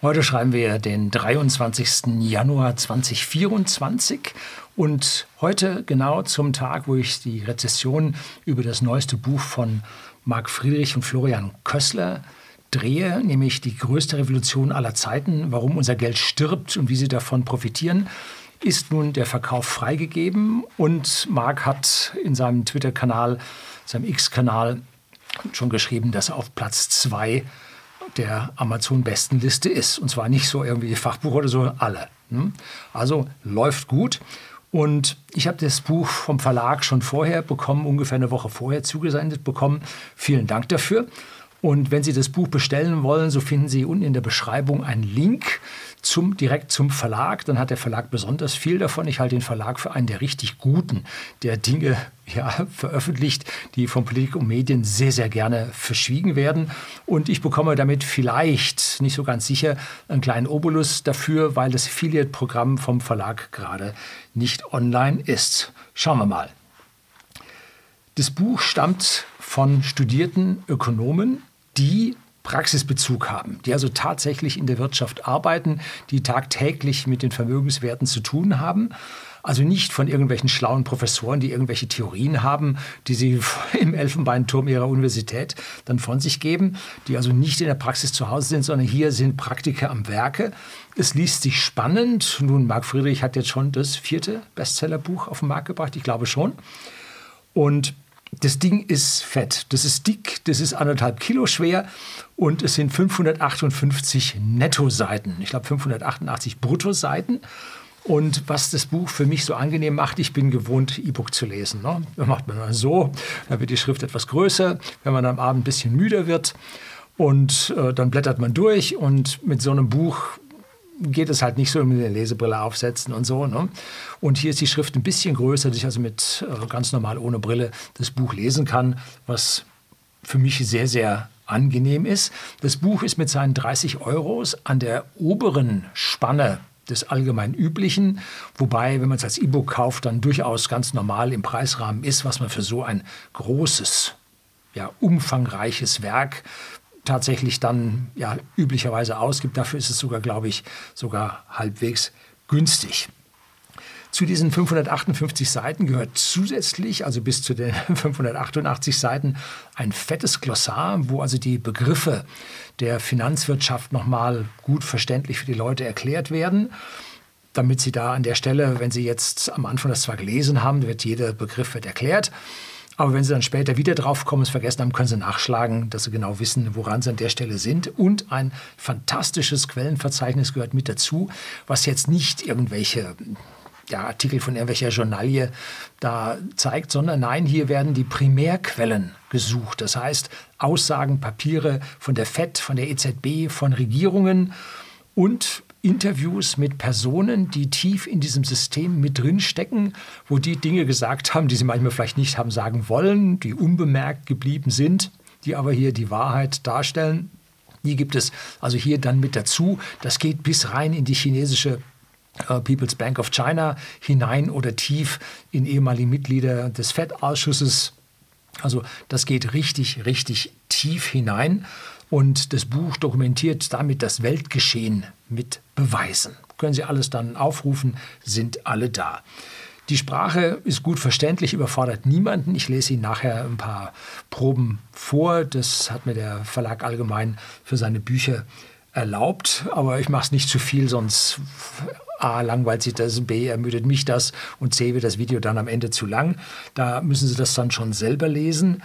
Heute schreiben wir den 23. Januar 2024 und heute genau zum Tag, wo ich die Rezession über das neueste Buch von Marc Friedrich und Florian Kössler drehe, nämlich die größte Revolution aller Zeiten, warum unser Geld stirbt und wie Sie davon profitieren, ist nun der Verkauf freigegeben und Marc hat in seinem Twitter-Kanal, seinem X-Kanal schon geschrieben, dass er auf Platz 2 der Amazon-Bestenliste ist. Und zwar nicht so irgendwie Fachbuch oder so, alle. Hm? Also läuft gut. Und ich habe das Buch vom Verlag schon vorher bekommen, ungefähr eine Woche vorher zugesendet bekommen. Vielen Dank dafür. Und wenn Sie das Buch bestellen wollen, so finden Sie unten in der Beschreibung einen Link zum, direkt zum Verlag. Dann hat der Verlag besonders viel davon. Ich halte den Verlag für einen der richtig guten, der Dinge ja, veröffentlicht, die von Politik und Medien sehr, sehr gerne verschwiegen werden. Und ich bekomme damit vielleicht, nicht so ganz sicher, einen kleinen Obolus dafür, weil das Affiliate-Programm vom Verlag gerade nicht online ist. Schauen wir mal. Das Buch stammt von studierten Ökonomen, die Praxisbezug haben, die also tatsächlich in der Wirtschaft arbeiten, die tagtäglich mit den Vermögenswerten zu tun haben. Also nicht von irgendwelchen schlauen Professoren, die irgendwelche Theorien haben, die sie im Elfenbeinturm ihrer Universität dann von sich geben, die also nicht in der Praxis zu Hause sind, sondern hier sind Praktiker am Werke. Es liest sich spannend. Nun, Marc Friedrich hat jetzt schon das vierte Bestsellerbuch auf den Markt gebracht, ich glaube schon. Und das Ding ist fett, das ist dick, das ist anderthalb Kilo schwer und es sind 558 Nettoseiten. Ich glaube 588 Bruttoseiten. Und was das Buch für mich so angenehm macht, ich bin gewohnt, E-Book zu lesen. Ne? Da macht man dann so, da wird die Schrift etwas größer, wenn man am Abend ein bisschen müder wird. Und äh, dann blättert man durch und mit so einem Buch geht es halt nicht so mit der Lesebrille aufsetzen und so. Ne? Und hier ist die Schrift ein bisschen größer, dass ich also mit äh, ganz normal ohne Brille das Buch lesen kann, was für mich sehr, sehr angenehm ist. Das Buch ist mit seinen 30 Euros an der oberen Spanne des allgemein üblichen, wobei, wenn man es als E-Book kauft, dann durchaus ganz normal im Preisrahmen ist, was man für so ein großes, ja, umfangreiches Werk tatsächlich dann ja üblicherweise ausgibt. Dafür ist es sogar, glaube ich, sogar halbwegs günstig. Zu diesen 558 Seiten gehört zusätzlich, also bis zu den 588 Seiten, ein fettes Glossar, wo also die Begriffe der Finanzwirtschaft nochmal gut verständlich für die Leute erklärt werden damit Sie da an der Stelle, wenn Sie jetzt am Anfang das zwar gelesen haben, wird jeder Begriff wird erklärt, aber wenn Sie dann später wieder drauf kommen, es vergessen haben, können Sie nachschlagen, dass Sie genau wissen, woran Sie an der Stelle sind. Und ein fantastisches Quellenverzeichnis gehört mit dazu, was jetzt nicht irgendwelche ja, Artikel von irgendwelcher Journalie da zeigt, sondern nein, hier werden die Primärquellen gesucht. Das heißt, Aussagen, Papiere von der FED, von der EZB, von Regierungen und Interviews mit Personen, die tief in diesem System mit drin stecken, wo die Dinge gesagt haben, die sie manchmal vielleicht nicht haben sagen wollen, die unbemerkt geblieben sind, die aber hier die Wahrheit darstellen. Die gibt es also hier dann mit dazu. Das geht bis rein in die chinesische People's Bank of China hinein oder tief in ehemalige Mitglieder des FED-Ausschusses. Also das geht richtig, richtig tief hinein. Und das Buch dokumentiert damit das Weltgeschehen mit Beweisen. Können Sie alles dann aufrufen, sind alle da. Die Sprache ist gut verständlich, überfordert niemanden. Ich lese Ihnen nachher ein paar Proben vor. Das hat mir der Verlag allgemein für seine Bücher erlaubt. Aber ich mache es nicht zu viel, sonst A, langweilt sich das, B, ermüdet mich das und C, wird das Video dann am Ende zu lang. Da müssen Sie das dann schon selber lesen.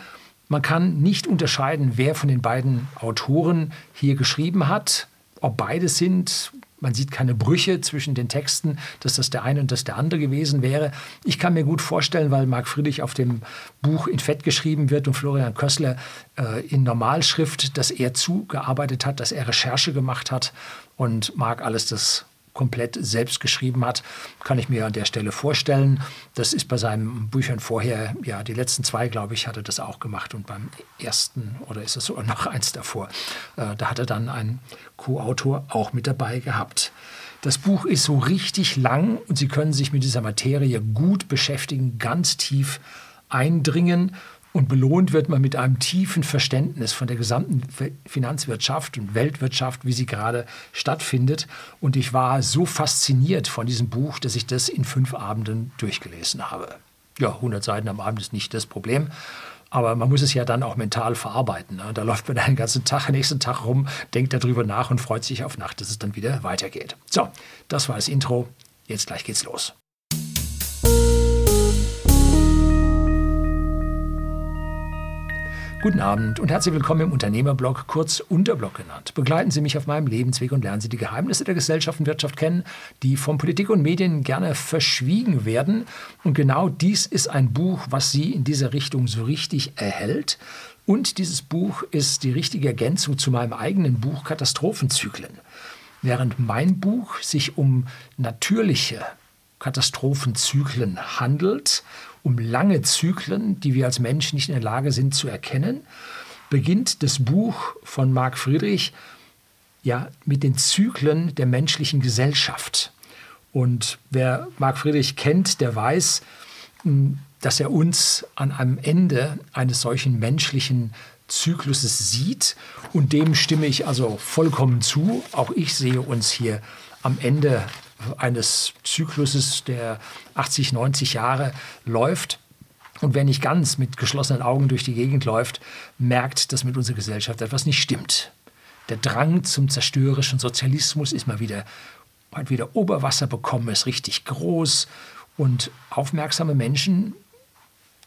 Man kann nicht unterscheiden, wer von den beiden Autoren hier geschrieben hat, ob beide sind. Man sieht keine Brüche zwischen den Texten, dass das der eine und das der andere gewesen wäre. Ich kann mir gut vorstellen, weil Marc Friedrich auf dem Buch in Fett geschrieben wird und Florian Kössler äh, in Normalschrift, dass er zugearbeitet hat, dass er Recherche gemacht hat und Marc alles das komplett selbst geschrieben hat, kann ich mir an der Stelle vorstellen. Das ist bei seinen Büchern vorher, ja, die letzten zwei, glaube ich, hat er das auch gemacht und beim ersten oder ist es sogar noch eins davor, äh, da hat er dann einen Co-Autor auch mit dabei gehabt. Das Buch ist so richtig lang und Sie können sich mit dieser Materie gut beschäftigen, ganz tief eindringen Und belohnt wird man mit einem tiefen Verständnis von der gesamten Finanzwirtschaft und Weltwirtschaft, wie sie gerade stattfindet. Und ich war so fasziniert von diesem Buch, dass ich das in fünf Abenden durchgelesen habe. Ja, 100 Seiten am Abend ist nicht das Problem. Aber man muss es ja dann auch mental verarbeiten. Ne? Da läuft man den ganzen Tag, den nächsten Tag rum, denkt darüber nach und freut sich auf Nacht, dass es dann wieder weitergeht. So, das war das Intro. Jetzt gleich geht's los. Guten Abend und herzlich willkommen im Unternehmerblog, kurz Unterblog genannt. Begleiten Sie mich auf meinem Lebensweg und lernen Sie die Geheimnisse der Gesellschaft und Wirtschaft kennen, die von Politik und Medien gerne verschwiegen werden. Und genau dies ist ein Buch, was Sie in dieser Richtung so richtig erhält. Und dieses Buch ist die richtige Ergänzung zu meinem eigenen Buch Katastrophenzyklen. Während mein Buch sich um natürliche Katastrophenzyklen handelt um lange Zyklen, die wir als Menschen nicht in der Lage sind zu erkennen, beginnt das Buch von Marc Friedrich ja mit den Zyklen der menschlichen Gesellschaft. Und wer Marc Friedrich kennt, der weiß, hm, dass er uns an einem Ende eines solchen menschlichen Zykluses sieht. Und dem stimme ich also vollkommen zu. Auch ich sehe uns hier am Ende eines Zykluses, der 80, 90 Jahre läuft. Und wer nicht ganz mit geschlossenen Augen durch die Gegend läuft, merkt, dass mit unserer Gesellschaft etwas nicht stimmt. Der Drang zum zerstörerischen Sozialismus ist mal wieder, mal wieder Oberwasser bekommen, ist richtig groß. Und aufmerksame Menschen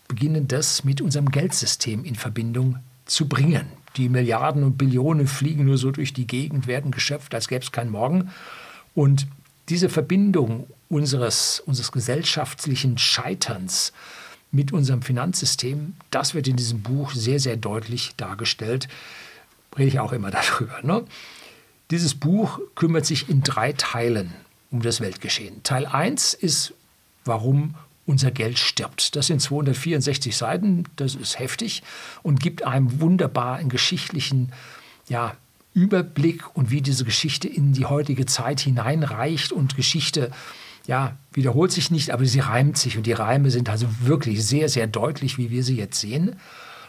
beginnen das mit unserem Geldsystem in Verbindung zu bringen. Die Milliarden und Billionen fliegen nur so durch die Gegend, werden geschöpft, als gäbe es keinen Morgen. Und diese Verbindung unseres, unseres gesellschaftlichen Scheiterns mit unserem Finanzsystem, das wird in diesem Buch sehr, sehr deutlich dargestellt. Rede ich auch immer darüber. Ne? Dieses Buch kümmert sich in drei Teilen um das Weltgeschehen. Teil 1 ist, warum unser Geld stirbt. Das sind 264 Seiten, das ist heftig und gibt einem wunderbaren geschichtlichen ja, Überblick und wie diese Geschichte in die heutige Zeit hineinreicht und Geschichte ja, wiederholt sich nicht, aber sie reimt sich und die Reime sind also wirklich sehr, sehr deutlich, wie wir sie jetzt sehen.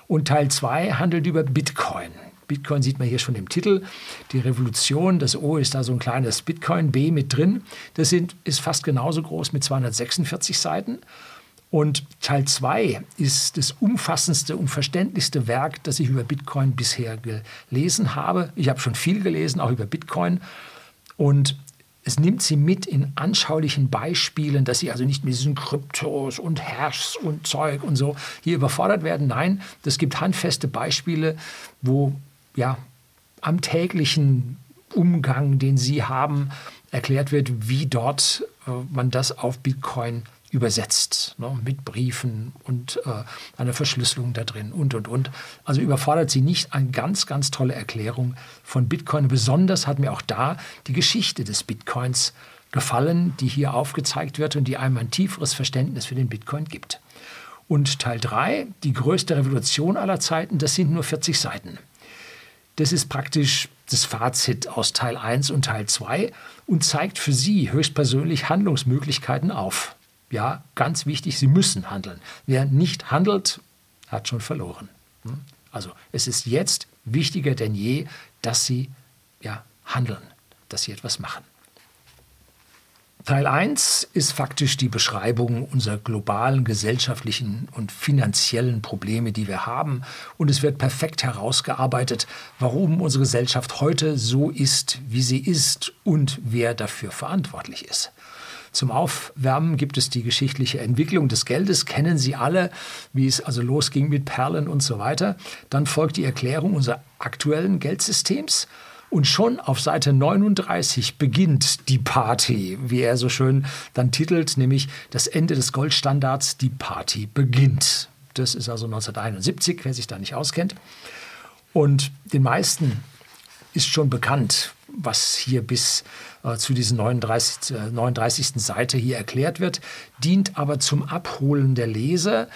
Und Teil 2 handelt über Bitcoin. Bitcoin sieht man hier schon im Titel. Die Revolution, das O ist da so ein kleines Bitcoin, B mit drin. Das sind, ist fast genauso groß mit 246 Seiten. Und Teil 2 ist das umfassendste und verständlichste Werk, das ich über Bitcoin bisher gelesen habe. Ich habe schon viel gelesen, auch über Bitcoin. Und es nimmt sie mit in anschaulichen Beispielen, dass sie also nicht mit diesen Kryptos und Hashs und Zeug und so hier überfordert werden. Nein, das gibt handfeste Beispiele, wo ja am täglichen Umgang, den sie haben, erklärt wird, wie dort äh, man das auf Bitcoin übersetzt, ne, mit Briefen und äh, einer Verschlüsselung da drin und, und, und. Also überfordert sie nicht eine ganz, ganz tolle Erklärung von Bitcoin. Besonders hat mir auch da die Geschichte des Bitcoins gefallen, die hier aufgezeigt wird und die einem ein tieferes Verständnis für den Bitcoin gibt. Und Teil 3, die größte Revolution aller Zeiten, das sind nur 40 Seiten. Das ist praktisch das Fazit aus Teil 1 und Teil 2 und zeigt für Sie höchstpersönlich Handlungsmöglichkeiten auf ja, ganz wichtig, Sie müssen handeln. Wer nicht handelt, hat schon verloren. Hm? Also es ist jetzt wichtiger denn je, dass Sie ja, handeln, dass Sie etwas machen. Teil 1 ist faktisch die Beschreibung unserer globalen gesellschaftlichen und finanziellen Probleme, die wir haben. Und es wird perfekt herausgearbeitet, warum unsere Gesellschaft heute so ist, wie sie ist und wer dafür verantwortlich ist. Zum Aufwärmen gibt es die geschichtliche Entwicklung des Geldes, kennen Sie alle, wie es also losging mit Perlen und so weiter. Dann folgt die Erklärung unseres aktuellen Geldsystems. Und schon auf Seite 39 beginnt die Party, wie er so schön dann titelt, nämlich das Ende des Goldstandards, die Party beginnt. Das ist also 1971, wer sich da nicht auskennt. Und den meisten ist schon bekannt, was hier bis äh, zu dieser 39, äh, 39. Seite hier erklärt wird, dient aber zum Abholen der Leser,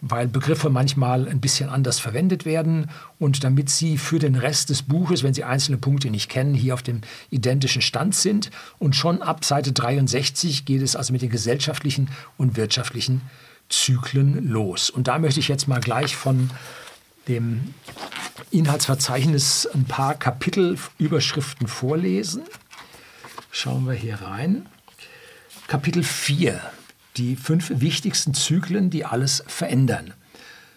weil Begriffe manchmal ein bisschen anders verwendet werden und damit Sie für den Rest des Buches, wenn Sie einzelne Punkte nicht kennen, hier auf dem identischen Stand sind. Und schon ab Seite 63 geht es also mit den gesellschaftlichen und wirtschaftlichen Zyklen los. Und da möchte ich jetzt mal gleich von dem Inhaltsverzeichnis ein paar Kapitelüberschriften vorlesen. Schauen wir hier rein. Kapitel 4. Die fünf wichtigsten Zyklen, die alles verändern.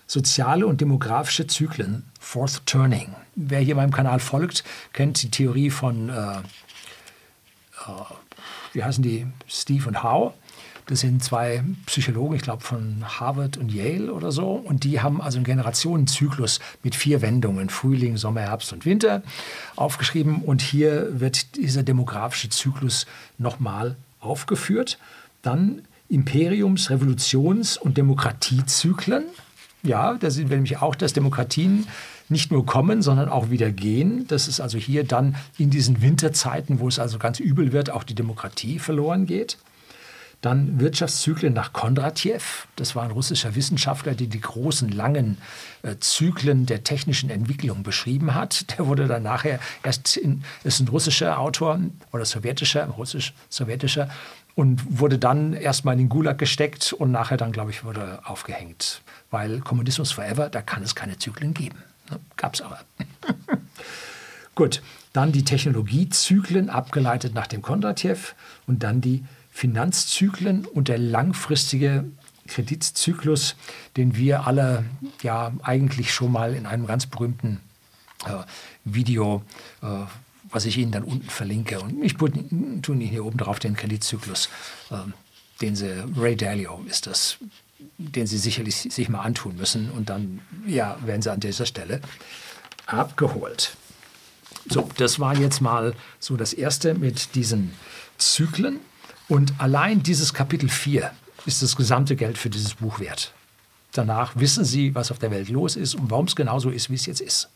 Soziale und demografische Zyklen, Fourth Turning. Wer hier meinem Kanal folgt, kennt die Theorie von, äh, äh, wie heißen die, Steve und Howe. Das sind zwei Psychologen, ich glaube von Harvard und Yale oder so. Und die haben also einen Generationenzyklus mit vier Wendungen, Frühling, Sommer, Herbst und Winter, aufgeschrieben. Und hier wird dieser demografische Zyklus nochmal aufgeführt. Dann Imperiums-, Revolutions- und Demokratiezyklen. Ja, da sehen wir nämlich auch, dass Demokratien nicht nur kommen, sondern auch wieder gehen. Das ist also hier dann in diesen Winterzeiten, wo es also ganz übel wird, auch die Demokratie verloren geht. Dann Wirtschaftszyklen nach Kondratjew. Das war ein russischer Wissenschaftler, der die großen, langen äh, Zyklen der technischen Entwicklung beschrieben hat. Der wurde dann nachher erst, in, ist ein russischer Autor oder sowjetischer, russisch-sowjetischer und wurde dann erstmal in den Gulag gesteckt und nachher dann, glaube ich, wurde aufgehängt. Weil Kommunismus forever, da kann es keine Zyklen geben. Ne? Gab es aber. Gut, dann die Technologiezyklen, abgeleitet nach dem Kondratjew und dann die Finanzzyklen und der langfristige Kreditzyklus, den wir alle ja eigentlich schon mal in einem ganz berühmten äh, Video, äh, was ich Ihnen dann unten verlinke, und ich tue Ihnen hier oben drauf den Kreditzyklus, äh, den Sie, Ray Dalio ist das, den Sie sicherlich sich mal antun müssen und dann ja, werden Sie an dieser Stelle abgeholt. So, das war jetzt mal so das erste mit diesen Zyklen. Und allein dieses Kapitel 4 ist das gesamte Geld für dieses Buch wert. Danach wissen Sie, was auf der Welt los ist und warum es genauso ist, wie es jetzt ist.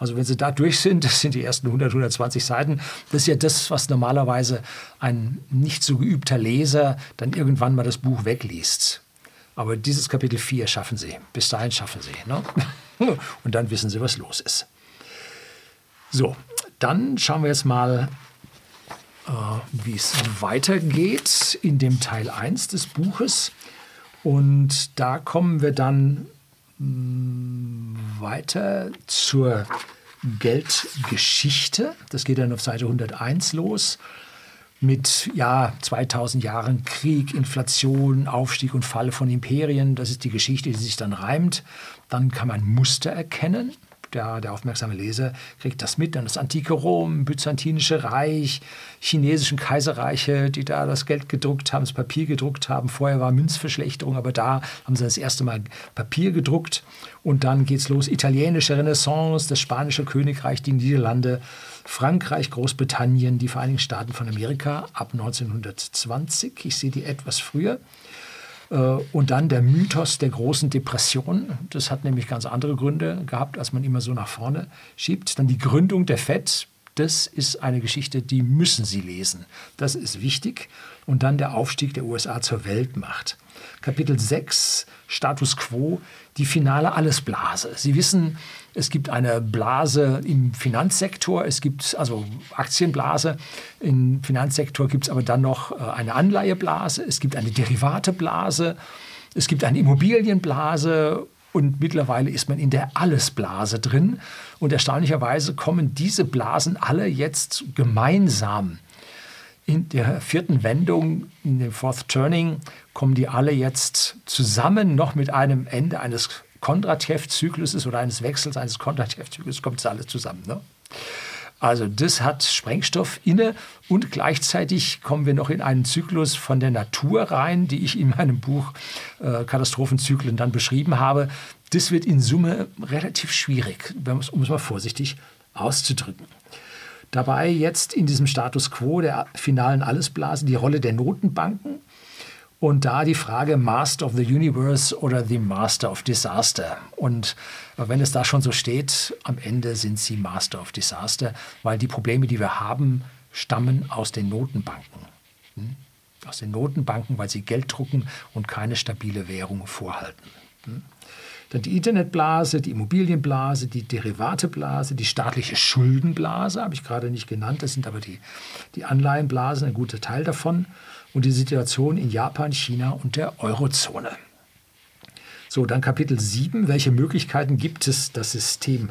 Also wenn Sie da durch sind, das sind die ersten 100, 120 Seiten, das ist ja das, was normalerweise ein nicht so geübter Leser dann irgendwann mal das Buch wegliest. Aber dieses Kapitel 4 schaffen Sie. Bis dahin schaffen Sie. Ne? Und dann wissen Sie, was los ist. So, dann schauen wir jetzt mal äh, wie es weitergeht in dem Teil 1 des Buches. Und da kommen wir dann weiter zur Geldgeschichte. Das geht dann auf Seite 101 los mit ja, 2000 Jahren Krieg, Inflation, Aufstieg und Fall von Imperien. Das ist die Geschichte, die sich dann reimt. Dann kann man Muster erkennen der, der aufmerksame Leser kriegt das mit. Dann das antike Rom, byzantinische Reich, chinesischen Kaiserreiche, die da das Geld gedruckt haben, das Papier gedruckt haben. Vorher war Münzverschlechterung, aber da haben sie das erste Mal Papier gedruckt. Und dann geht es los. Italienische Renaissance, das spanische Königreich, die Niederlande, Frankreich, Großbritannien, die Vereinigten Staaten von Amerika ab 1920. Ich sehe die etwas früher. Äh, und dann der Mythos der großen Depression. Das hat nämlich ganz andere Gründe gehabt, als man immer so nach vorne schiebt. Dann die Gründung der FED. Das ist eine Geschichte, die müssen Sie lesen. Das ist wichtig. Und dann der Aufstieg der USA zur Weltmacht. Kapitel 6, Status quo, die finale Allesblase. Sie wissen, es gibt eine Blase im Finanzsektor, es gibt also Aktienblase. Im Finanzsektor gibt es aber dann noch äh, eine Anleiheblase, es gibt eine Derivateblase, es gibt eine Immobilienblase und mittlerweile ist man in der Allesblase drin. Und erstaunlicherweise kommen diese Blasen alle jetzt gemeinsam in der vierten Wendung, in dem Fourth Turning, kommen die alle jetzt zusammen, noch mit einem Ende eines Kondratjew-Zykluses oder eines Wechsels eines Kondratjew-Zykluses, kommt das alles zusammen. Ne? Also das hat Sprengstoff inne und gleichzeitig kommen wir noch in einen Zyklus von der Natur rein, die ich in meinem Buch äh, Katastrophenzyklen dann beschrieben habe. Das wird in Summe relativ schwierig, um es mal vorsichtig auszudrücken. Dabei jetzt in diesem Status quo der finalen Allesblase die Rolle der Notenbanken und da die Frage Master of the Universe oder the Master of Disaster. Und wenn es da schon so steht, am Ende sind sie Master of Disaster, weil die Probleme, die wir haben, stammen aus den Notenbanken. Hm? Aus den Notenbanken, weil sie Geld drucken und keine stabile Währung vorhalten. Hm? Dann die Internetblase, die Immobilienblase, die Derivateblase, die staatliche Schuldenblase, habe ich gerade nicht genannt, das sind aber die, die Anleihenblasen, ein guter Teil davon. Und die Situation in Japan, China und der Eurozone. So, dann Kapitel 7. Welche Möglichkeiten gibt es, das System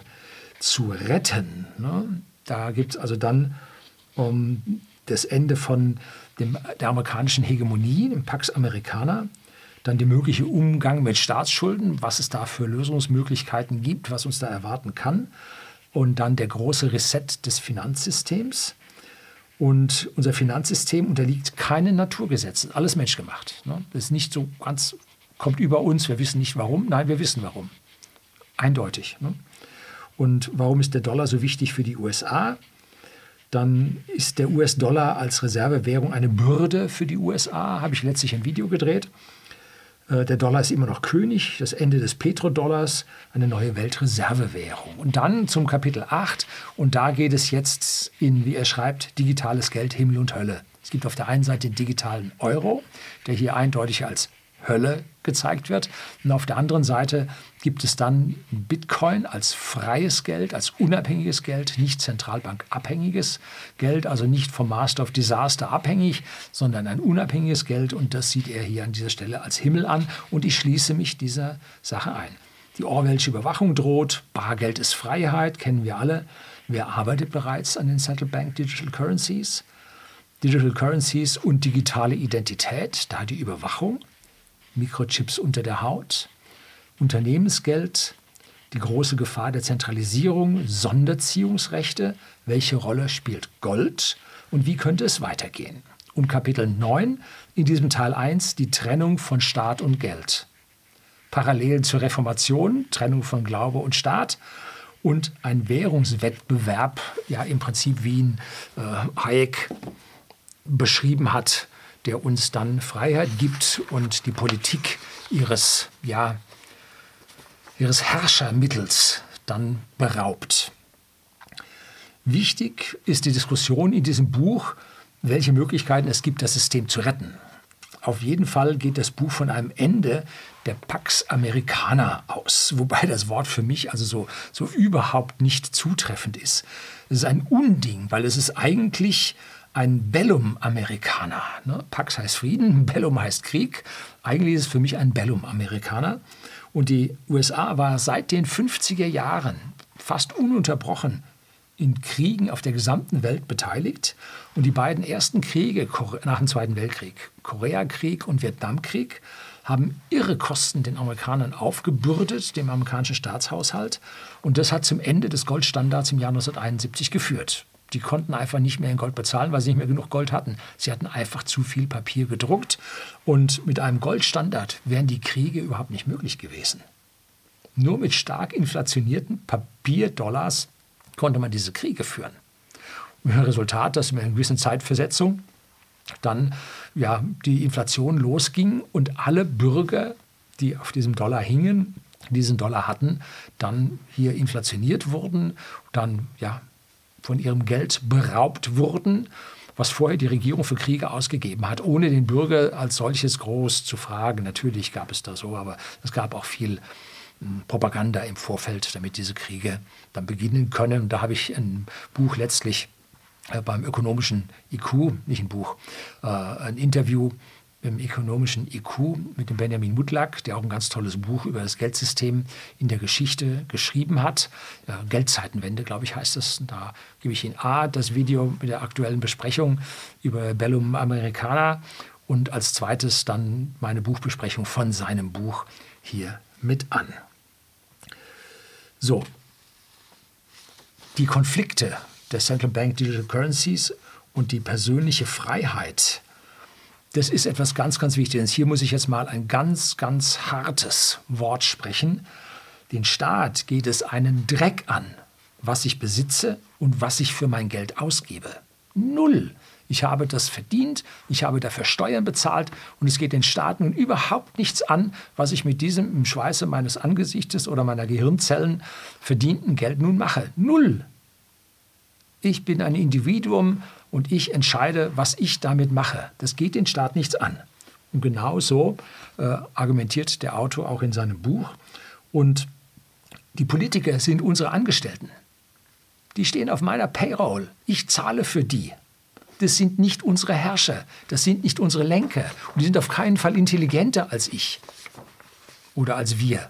zu retten? Ne? Da gibt es also dann um, das Ende von dem, der amerikanischen Hegemonie, dem Pax Americana, dann der mögliche Umgang mit Staatsschulden, was es da für Lösungsmöglichkeiten gibt, was uns da erwarten kann. Und dann der große Reset des Finanzsystems. Und unser Finanzsystem unterliegt keinen Naturgesetzen, alles menschgemacht. Ne? Das ist nicht so ganz, kommt über uns, wir wissen nicht warum. Nein, wir wissen warum. Eindeutig. Ne? Und warum ist der Dollar so wichtig für die USA? Dann ist der US-Dollar als Reservewährung eine Bürde für die USA, habe ich letztlich ein Video gedreht. Äh, der Dollar ist immer noch König, das Ende des Petrodollars, eine neue Weltreservewährung. Und dann zum Kapitel 8, und da geht es jetzt in, wie er schreibt, digitales Geld, Himmel und Hölle. Es gibt auf der einen Seite den digitalen Euro, der hier eindeutig als Hölle gezeigt wird. Und auf der anderen Seite gibt es dann Bitcoin als freies Geld, als unabhängiges Geld, nicht zentralbankabhängiges Geld, also nicht vom Master of Disaster abhängig, sondern ein unabhängiges Geld. Und das sieht er hier an dieser Stelle als Himmel an. Und ich schließe mich dieser Sache ein. Die Orwellsche Überwachung droht, Bargeld ist Freiheit, kennen wir alle. Wer arbeitet bereits an den Central Bank Digital Currencies? Digital Currencies und digitale Identität, da die Überwachung. Mikrochips unter der Haut, Unternehmensgeld, die große Gefahr der Zentralisierung, Sonderziehungsrechte, welche Rolle spielt Gold und wie könnte es weitergehen? Und Kapitel 9 in diesem Teil 1 die Trennung von Staat und Geld. Parallelen zur Reformation, Trennung von Glaube und Staat und ein Währungswettbewerb, ja im Prinzip wie ihn äh, Hayek beschrieben hat, der uns dann Freiheit gibt und die Politik ihres, ja, ihres Herrschermittels dann beraubt. Wichtig ist die Diskussion in diesem Buch, welche Möglichkeiten es gibt, das System zu retten. Auf jeden Fall geht das Buch von einem Ende der Pax Americana aus, wobei das Wort für mich also so, so überhaupt nicht zutreffend ist. Es ist ein Unding, weil es ist eigentlich ein Bellum-Amerikaner. Ne? Pax heißt Frieden, Bellum heißt Krieg. Eigentlich ist es für mich ein Bellum-Amerikaner. Und die USA war seit den 50er Jahren fast ununterbrochen in Kriegen auf der gesamten Welt beteiligt. Und die beiden ersten Kriege nach dem Zweiten Weltkrieg, Koreakrieg und Vietnamkrieg, haben irre Kosten den Amerikanern aufgebürdet, dem amerikanischen Staatshaushalt. Und das hat zum Ende des Goldstandards im Jahr 1971 geführt. Die konnten einfach nicht mehr in Gold bezahlen, weil sie nicht mehr genug Gold hatten. Sie hatten einfach zu viel Papier gedruckt. Und mit einem Goldstandard wären die Kriege überhaupt nicht möglich gewesen. Nur mit stark inflationierten Papierdollars konnte man diese Kriege führen. Und Resultat, dass mit einer gewissen Zeitversetzung dann ja, die Inflation losging und alle Bürger, die auf diesem Dollar hingen, diesen Dollar hatten, dann hier inflationiert wurden, dann ja, von ihrem Geld beraubt wurden, was vorher die Regierung für Kriege ausgegeben hat, ohne den Bürger als solches groß zu fragen. Natürlich gab es da so, aber es gab auch viel hm, Propaganda im Vorfeld, damit diese Kriege dann beginnen können. Und da habe ich ein Buch letztlich äh, beim ökonomischen IQ, nicht ein Buch, äh, ein Interview im ökonomischen IQ mit dem Benjamin Mutlak, der auch ein ganz tolles Buch über das Geldsystem in der Geschichte geschrieben hat. Geldzeitenwende, glaube ich, heißt es. Da gebe ich Ihnen A, das Video mit der aktuellen Besprechung über Bellum Americana und als zweites dann meine Buchbesprechung von seinem Buch hier mit an. So, die Konflikte der Central Bank Digital Currencies und die persönliche Freiheit das ist etwas ganz, ganz Wichtiges. Hier muss ich jetzt mal ein ganz, ganz hartes Wort sprechen. Den Staat geht es einen Dreck an, was ich besitze und was ich für mein Geld ausgebe. Null. Ich habe das verdient, ich habe dafür Steuern bezahlt und es geht den Staat nun überhaupt nichts an, was ich mit diesem im Schweiße meines Angesichtes oder meiner Gehirnzellen verdienten Geld nun mache. Null. Ich bin ein Individuum und ich entscheide, was ich damit mache. Das geht den Staat nichts an. Und genau so äh, argumentiert der Autor auch in seinem Buch. Und die Politiker sind unsere Angestellten. Die stehen auf meiner Payroll. Ich zahle für die. Das sind nicht unsere Herrscher. Das sind nicht unsere Lenker. Und die sind auf keinen Fall intelligenter als ich oder als wir.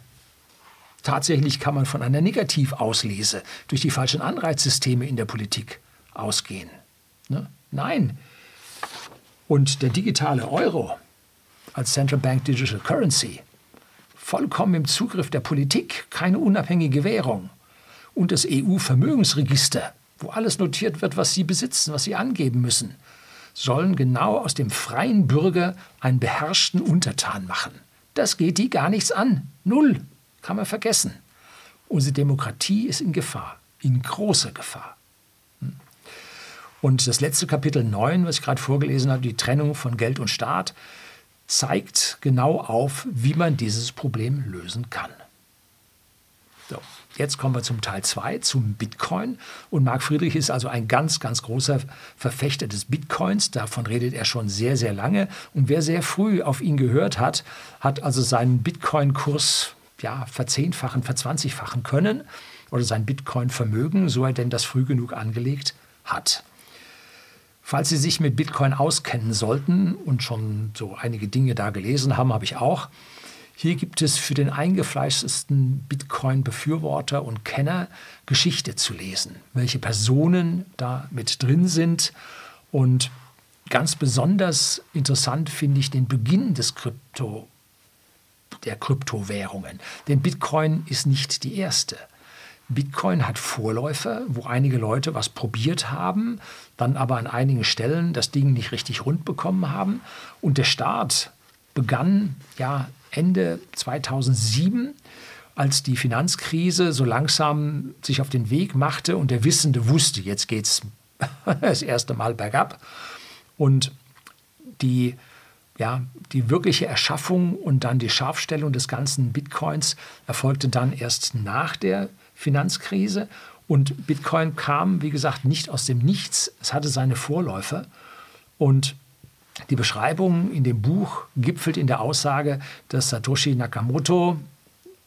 Tatsächlich kann man von einer Negativauslese durch die falschen Anreizsysteme in der Politik ausgehen. Ne? Nein. Und der digitale Euro als Central Bank Digital Currency, vollkommen im Zugriff der Politik, keine unabhängige Währung. Und das EU-Vermögensregister, wo alles notiert wird, was sie besitzen, was sie angeben müssen, sollen genau aus dem freien Bürger einen beherrschten Untertan machen. Das geht die gar nichts an. Null. Kann man vergessen. Unsere Demokratie ist in Gefahr, in großer Gefahr. Hm. Und das letzte Kapitel 9, was ich gerade vorgelesen habe, die Trennung von Geld und Staat, zeigt genau auf, wie man dieses Problem lösen kann. So, jetzt kommen wir zum Teil 2, zum Bitcoin. Und Marc Friedrich ist also ein ganz, ganz großer Verfechter des Bitcoins. Davon redet er schon sehr, sehr lange. Und wer sehr früh auf ihn gehört hat, hat also seinen Bitcoin-Kurs ja, verzehnfachen, verzwanzigfachen können oder sein Bitcoin-Vermögen, so er denn das früh genug angelegt hat. Falls Sie sich mit Bitcoin auskennen sollten und schon so einige Dinge da gelesen haben, habe ich auch. Hier gibt es für den eingefleischtesten Bitcoin-Befürworter und Kenner Geschichte zu lesen, welche Personen da mit drin sind. Und ganz besonders interessant finde ich den Beginn des Krypto, der Kryptowährungen. Denn Bitcoin ist nicht die erste. Bitcoin hat Vorläufer, wo einige Leute was probiert haben, dann aber an einigen Stellen das Ding nicht richtig rund bekommen haben. Und der Start begann ja Ende 2007, als die Finanzkrise so langsam sich auf den Weg machte und der Wissende wusste, jetzt geht es das erste Mal bergab. Und die ja, die wirkliche Erschaffung und dann die Scharfstellung des ganzen Bitcoins erfolgte dann erst nach der Finanzkrise. Und Bitcoin kam, wie gesagt, nicht aus dem Nichts. Es hatte seine Vorläufer. Und die Beschreibung in dem Buch gipfelt in der Aussage, dass Satoshi Nakamoto,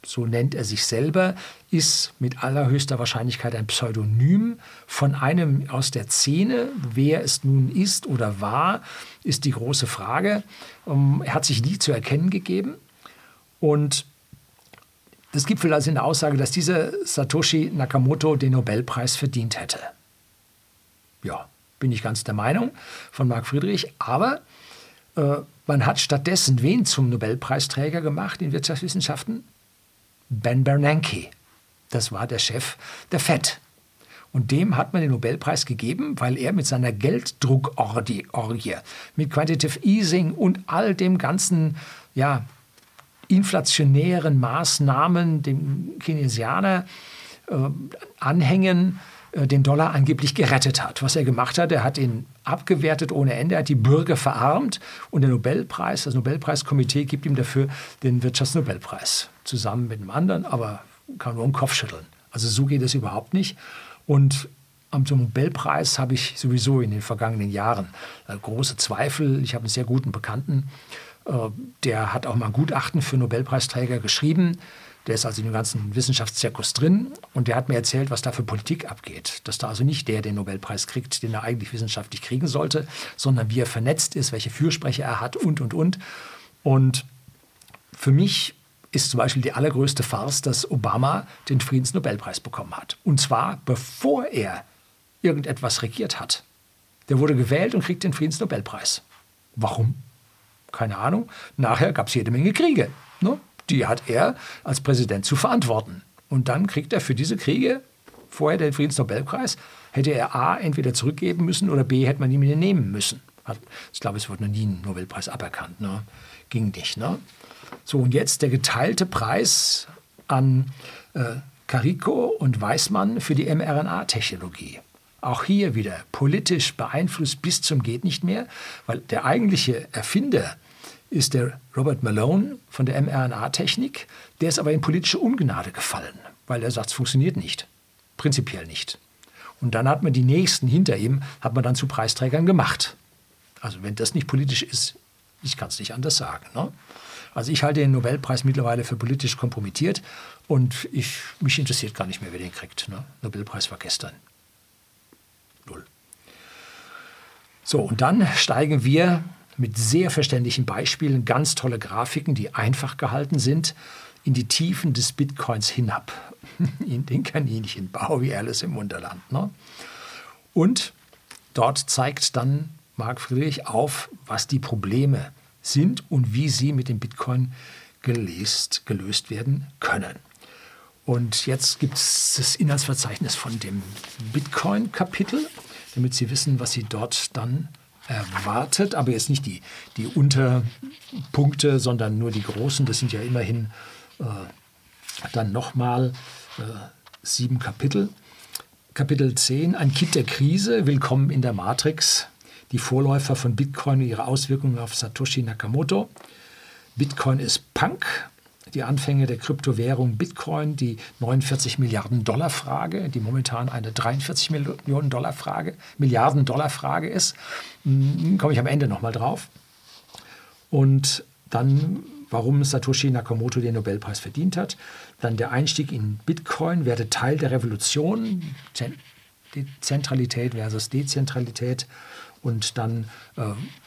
so nennt er sich selber, ist mit allerhöchster Wahrscheinlichkeit ein Pseudonym von einem aus der Szene. Wer es nun ist oder war, ist die große Frage. Ähm, er hat sich nie zu erkennen gegeben. Und das gipfelt also in der Aussage, dass dieser Satoshi Nakamoto den Nobelpreis verdient hätte. Ja, bin ich ganz der Meinung von Marc Friedrich. Aber äh, man hat stattdessen wen zum Nobelpreisträger gemacht in Wirtschaftswissenschaften? Ben Bernanke. Das war der Chef der FED. Und dem hat man den Nobelpreis gegeben, weil er mit seiner Gelddruckorgie, mit Quantitative Easing und all dem ganzen ja, inflationären Maßnahmen dem Keynesianer äh, anhängen, äh, den Dollar angeblich gerettet hat. Was er gemacht hat, er hat ihn abgewertet ohne Ende, er hat die Bürger verarmt und der Nobelpreis, das Nobelpreiskomitee gibt ihm dafür den Wirtschaftsnobelpreis, zusammen mit einem anderen, aber kann nur einen Kopf schütteln. Also so geht es überhaupt nicht. Und am Nobelpreis habe ich sowieso in den vergangenen Jahren äh, große Zweifel. Ich habe einen sehr guten Bekannten, äh, der hat auch mal ein Gutachten für Nobelpreisträger geschrieben. Der ist also in dem ganzen Wissenschaftszirkus drin und der hat mir erzählt, was da für Politik abgeht. Dass da also nicht der den Nobelpreis kriegt, den er eigentlich wissenschaftlich kriegen sollte, sondern wie er vernetzt ist, welche Fürsprecher er hat und, und, und. Und für mich ist zum Beispiel die allergrößte Farce, dass Obama den Friedensnobelpreis bekommen hat. Und zwar bevor er irgendetwas regiert hat. Der wurde gewählt und kriegt den Friedensnobelpreis. Warum? keine Ahnung. Nachher gab es jede Menge Kriege. Ne? Die hat er als Präsident zu verantworten. Und dann kriegt er für diese Kriege vorher den Friedensnobelpreis, hätte er A entweder zurückgeben müssen oder B hätte man ihn wieder nehmen müssen. Ich glaube, es wurde noch nie ein Nobelpreis aberkannt. Ne? Ging nicht. Ne? So, und jetzt der geteilte Preis an äh, Carico und Weismann für die mRNA-Technologie. Auch hier wieder politisch beeinflusst bis zum geht nicht mehr, weil der eigentliche Erfinder ist der Robert Malone von der mRNA-Technik. Der ist aber in politische Ungnade gefallen, weil er sagt, es funktioniert nicht. Prinzipiell nicht. Und dann hat man die Nächsten hinter ihm, hat man dann zu Preisträgern gemacht. Also wenn das nicht politisch ist, ich kann es nicht anders sagen. Ne? Also ich halte den Nobelpreis mittlerweile für politisch kompromittiert und ich, mich interessiert gar nicht mehr, wer den kriegt. Ne? Nobelpreis war gestern. Null. So, und dann steigen wir mit sehr verständlichen Beispielen, ganz tolle Grafiken, die einfach gehalten sind, in die Tiefen des Bitcoins hinab. In den Kaninchenbau, wie Alice im Wunderland. Ne? Und dort zeigt dann Marc Friedrich auf, was die Probleme sind und wie sie mit dem Bitcoin gelöst, gelöst werden können. Und jetzt gibt es das Inhaltsverzeichnis von dem Bitcoin-Kapitel, damit Sie wissen, was Sie dort dann erwartet. Aber jetzt nicht die, die Unterpunkte, sondern nur die großen. Das sind ja immerhin äh, dann nochmal äh, sieben Kapitel. Kapitel 10, ein Kit der Krise, Willkommen in der Matrix, die Vorläufer von Bitcoin und ihre Auswirkungen auf Satoshi Nakamoto. Bitcoin ist Punk, die Anfänge der Kryptowährung Bitcoin, die 49 Milliarden Dollar Frage, die momentan eine 43 Millionen Dollar Frage, Milliarden Dollar Frage ist. Hm, komme ich am Ende nochmal drauf. Und dann, warum Satoshi Nakamoto den Nobelpreis verdient hat. Dann der Einstieg in Bitcoin werde Teil der Revolution, Zentralität versus Dezentralität und dann, äh,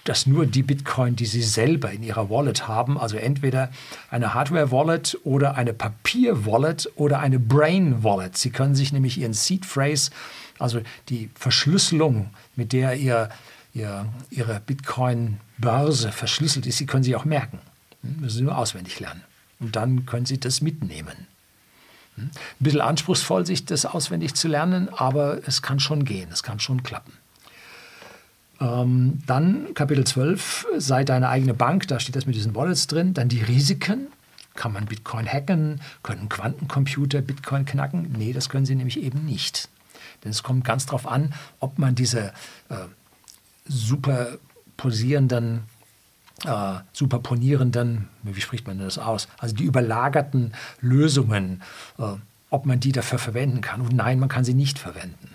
dass nur die Bitcoin, die Sie selber in Ihrer Wallet haben, also entweder eine Hardware-Wallet oder eine Papier-Wallet oder eine Brain-Wallet. Sie können sich nämlich Ihren Seed-Phrase, also die Verschlüsselung, mit der ihr, ihr, Ihre Bitcoin-Börse verschlüsselt ist, Sie können sie auch merken. Hm, müssen Sie nur auswendig lernen. Und dann können Sie das mitnehmen. Hm, ein bisschen anspruchsvoll, sich das auswendig zu lernen, aber es kann schon gehen, es kann schon klappen. Ähm, dann Kapitel 12, sei deine eigene Bank, da steht das mit diesen Wallets drin. Dann die Risiken. Kann man Bitcoin hacken? Können Quantencomputer Bitcoin knacken? Nee, das können sie nämlich eben nicht. Denn es kommt ganz darauf an, ob man diese äh, superposierenden, äh, superponierenden, wie spricht man das aus? Also die überlagerten Lösungen, äh, ob man die dafür verwenden kann. Und nein, man kann sie nicht verwenden.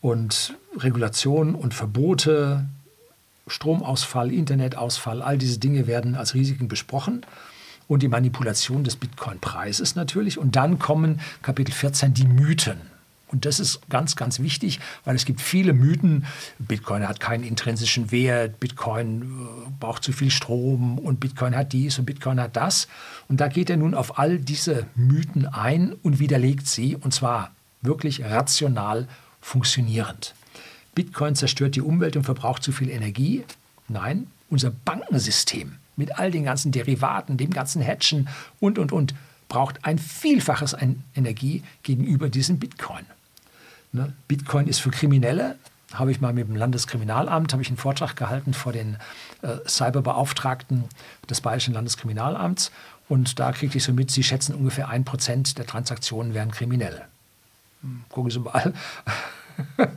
Und Regulationen und Verbote, Stromausfall, Internetausfall, all diese Dinge werden als Risiken besprochen. Und die Manipulation des Bitcoin-Preises natürlich. Und dann kommen Kapitel 14 die Mythen. Und das ist ganz, ganz wichtig, weil es gibt viele Mythen. Bitcoin hat keinen intrinsischen Wert, Bitcoin äh, braucht zu viel Strom und Bitcoin hat dies und Bitcoin hat das. Und da geht er nun auf all diese Mythen ein und widerlegt sie, und zwar wirklich rational funktionierend. Bitcoin zerstört die Umwelt und verbraucht zu viel Energie. Nein, unser Bankensystem mit all den ganzen Derivaten, dem ganzen Hatchen und, und, und, braucht ein Vielfaches an Energie gegenüber diesem Bitcoin. Ne? Bitcoin ist für Kriminelle, habe ich mal mit dem Landeskriminalamt, habe ich einen Vortrag gehalten vor den äh, Cyberbeauftragten des Bayerischen Landeskriminalamts und da kriegte ich so mit, sie schätzen ungefähr ein Prozent der Transaktionen wären kriminell. Gucken Sie mal,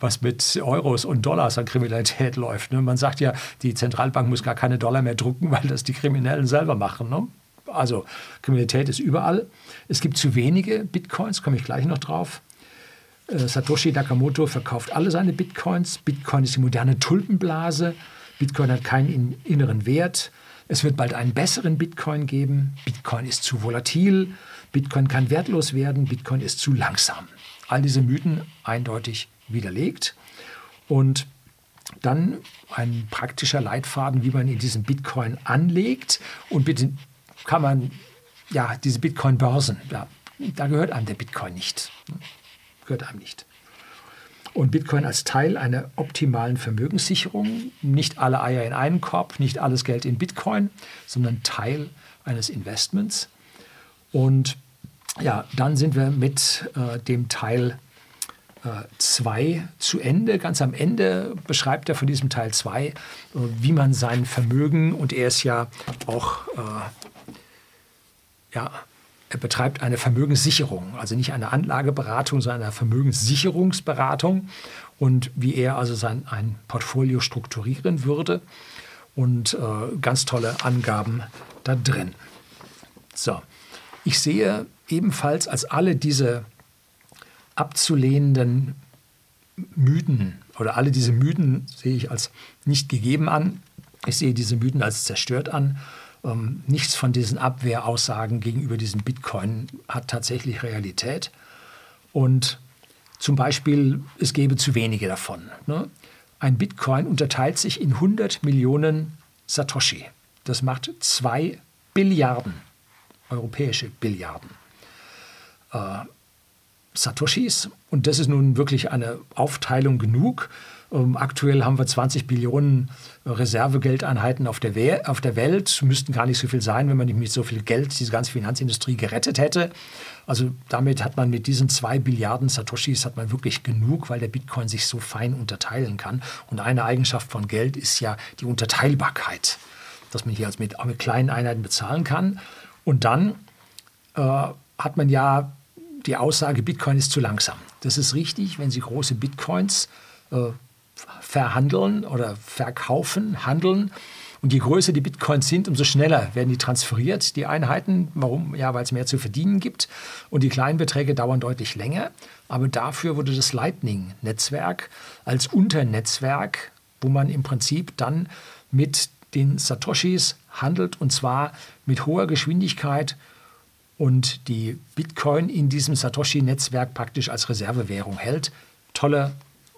was mit Euros und Dollars an Kriminalität läuft. Ne? Man sagt ja, die Zentralbank muss gar keine Dollar mehr drucken, weil das die Kriminellen selber machen. Ne? Also Kriminalität ist überall. Es gibt zu wenige Bitcoins, komme ich gleich noch drauf. Äh, Satoshi Nakamoto verkauft alle seine Bitcoins. Bitcoin ist die moderne Tulpenblase. Bitcoin hat keinen inneren Wert. Es wird bald einen besseren Bitcoin geben. Bitcoin ist zu volatil. Bitcoin kann wertlos werden. Bitcoin ist zu langsam all diese Mythen eindeutig widerlegt. Und dann ein praktischer Leitfaden, wie man in diesen Bitcoin anlegt. Und bitte kann man, ja, diese Bitcoin-Börsen, ja, da gehört einem der Bitcoin nicht. Gehört einem nicht. Und Bitcoin als Teil einer optimalen Vermögenssicherung, nicht alle Eier in einen Korb, nicht alles Geld in Bitcoin, sondern Teil eines Investments. Und ja, dann sind wir mit äh, dem Teil 2 äh, zu Ende. Ganz am Ende beschreibt er von diesem Teil 2, äh, wie man sein Vermögen, und er ist ja auch, äh, ja, er betreibt eine Vermögenssicherung, also nicht eine Anlageberatung, sondern eine Vermögenssicherungsberatung und wie er also sein ein Portfolio strukturieren würde und äh, ganz tolle Angaben da drin. So, ich sehe ebenfalls als alle diese abzulehnenden Mythen oder alle diese Mythen sehe ich als nicht gegeben an. Ich sehe diese Mythen als zerstört an. Ähm, nichts von diesen Abwehraussagen gegenüber diesem Bitcoin hat tatsächlich Realität. Und zum Beispiel, es gäbe zu wenige davon. Ne? Ein Bitcoin unterteilt sich in 100 Millionen Satoshi. Das macht 2 Billiarden, europäische Billiarden. Äh, Satoshis. Und das ist nun wirklich eine Aufteilung genug. Ähm, aktuell haben wir 20 Billionen Reservegeldeinheiten auf der, auf der Welt. Müssten gar nicht so viel sein, wenn man nicht mit so viel Geld diese ganze Finanzindustrie gerettet hätte. Also damit hat man mit diesen zwei Billiarden Satoshis hat man wirklich genug, weil der Bitcoin sich so fein unterteilen kann. Und eine Eigenschaft von Geld ist ja die Unterteilbarkeit, dass man hier also mit, mit kleinen Einheiten bezahlen kann. Und dann äh, hat man ja die Aussage, Bitcoin ist zu langsam. Das ist richtig, wenn Sie große Bitcoins äh, verhandeln oder verkaufen, handeln. Und je größer die Bitcoins sind, umso schneller werden die transferiert, die Einheiten. Warum? Ja, weil es mehr zu verdienen gibt. Und die kleinen Beträge dauern deutlich länger. Aber dafür wurde das Lightning-Netzwerk als Unternetzwerk, wo man im Prinzip dann mit den Satoshis handelt und zwar mit hoher Geschwindigkeit und die Bitcoin in diesem Satoshi-Netzwerk praktisch als Reservewährung hält. Tolle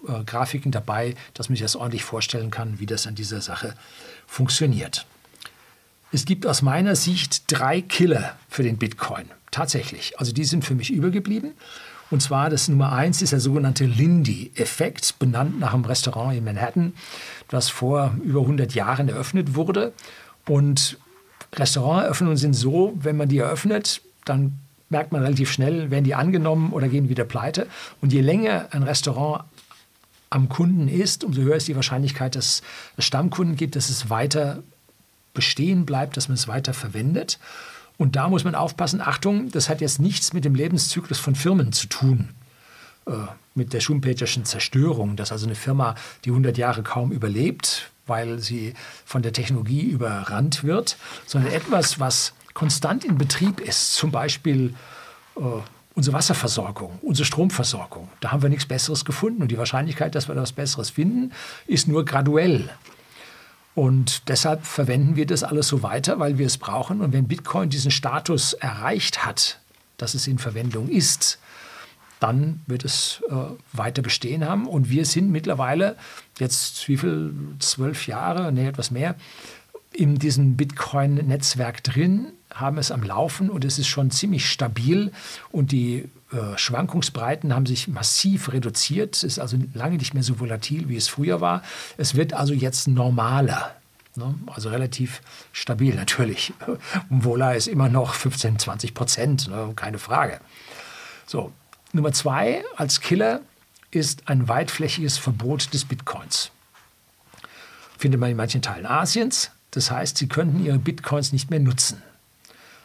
äh, Grafiken dabei, dass man sich das ordentlich vorstellen kann, wie das an dieser Sache funktioniert. Es gibt aus meiner Sicht drei Killer für den Bitcoin. Tatsächlich. Also die sind für mich übergeblieben. Und zwar das Nummer eins ist der sogenannte Lindy-Effekt, benannt nach einem Restaurant in Manhattan, das vor über 100 Jahren eröffnet wurde. Und Restauranteröffnungen sind so, wenn man die eröffnet, dann merkt man relativ schnell, werden die angenommen oder gehen wieder pleite. Und je länger ein Restaurant am Kunden ist, umso höher ist die Wahrscheinlichkeit, dass es Stammkunden gibt, dass es weiter bestehen bleibt, dass man es weiter verwendet. Und da muss man aufpassen, Achtung, das hat jetzt nichts mit dem Lebenszyklus von Firmen zu tun, äh, mit der Schumpeterschen Zerstörung, dass also eine Firma die 100 Jahre kaum überlebt, weil sie von der Technologie überrannt wird, sondern etwas, was konstant in Betrieb ist, zum Beispiel äh, unsere Wasserversorgung, unsere Stromversorgung, da haben wir nichts Besseres gefunden. Und die Wahrscheinlichkeit, dass wir etwas Besseres finden, ist nur graduell. Und deshalb verwenden wir das alles so weiter, weil wir es brauchen. Und wenn Bitcoin diesen Status erreicht hat, dass es in Verwendung ist, dann wird es äh, weiter bestehen haben. Und wir sind mittlerweile jetzt wie viel, zwölf Jahre, nee, etwas mehr, in diesem Bitcoin-Netzwerk drin, haben es am Laufen und es ist schon ziemlich stabil und die Schwankungsbreiten haben sich massiv reduziert. Es ist also lange nicht mehr so volatil, wie es früher war. Es wird also jetzt normaler. Ne? Also relativ stabil natürlich. Vola ist immer noch 15, 20 Prozent, ne? keine Frage. So, Nummer zwei als Killer ist ein weitflächiges Verbot des Bitcoins. Findet man in manchen Teilen Asiens, das heißt, sie könnten ihre Bitcoins nicht mehr nutzen.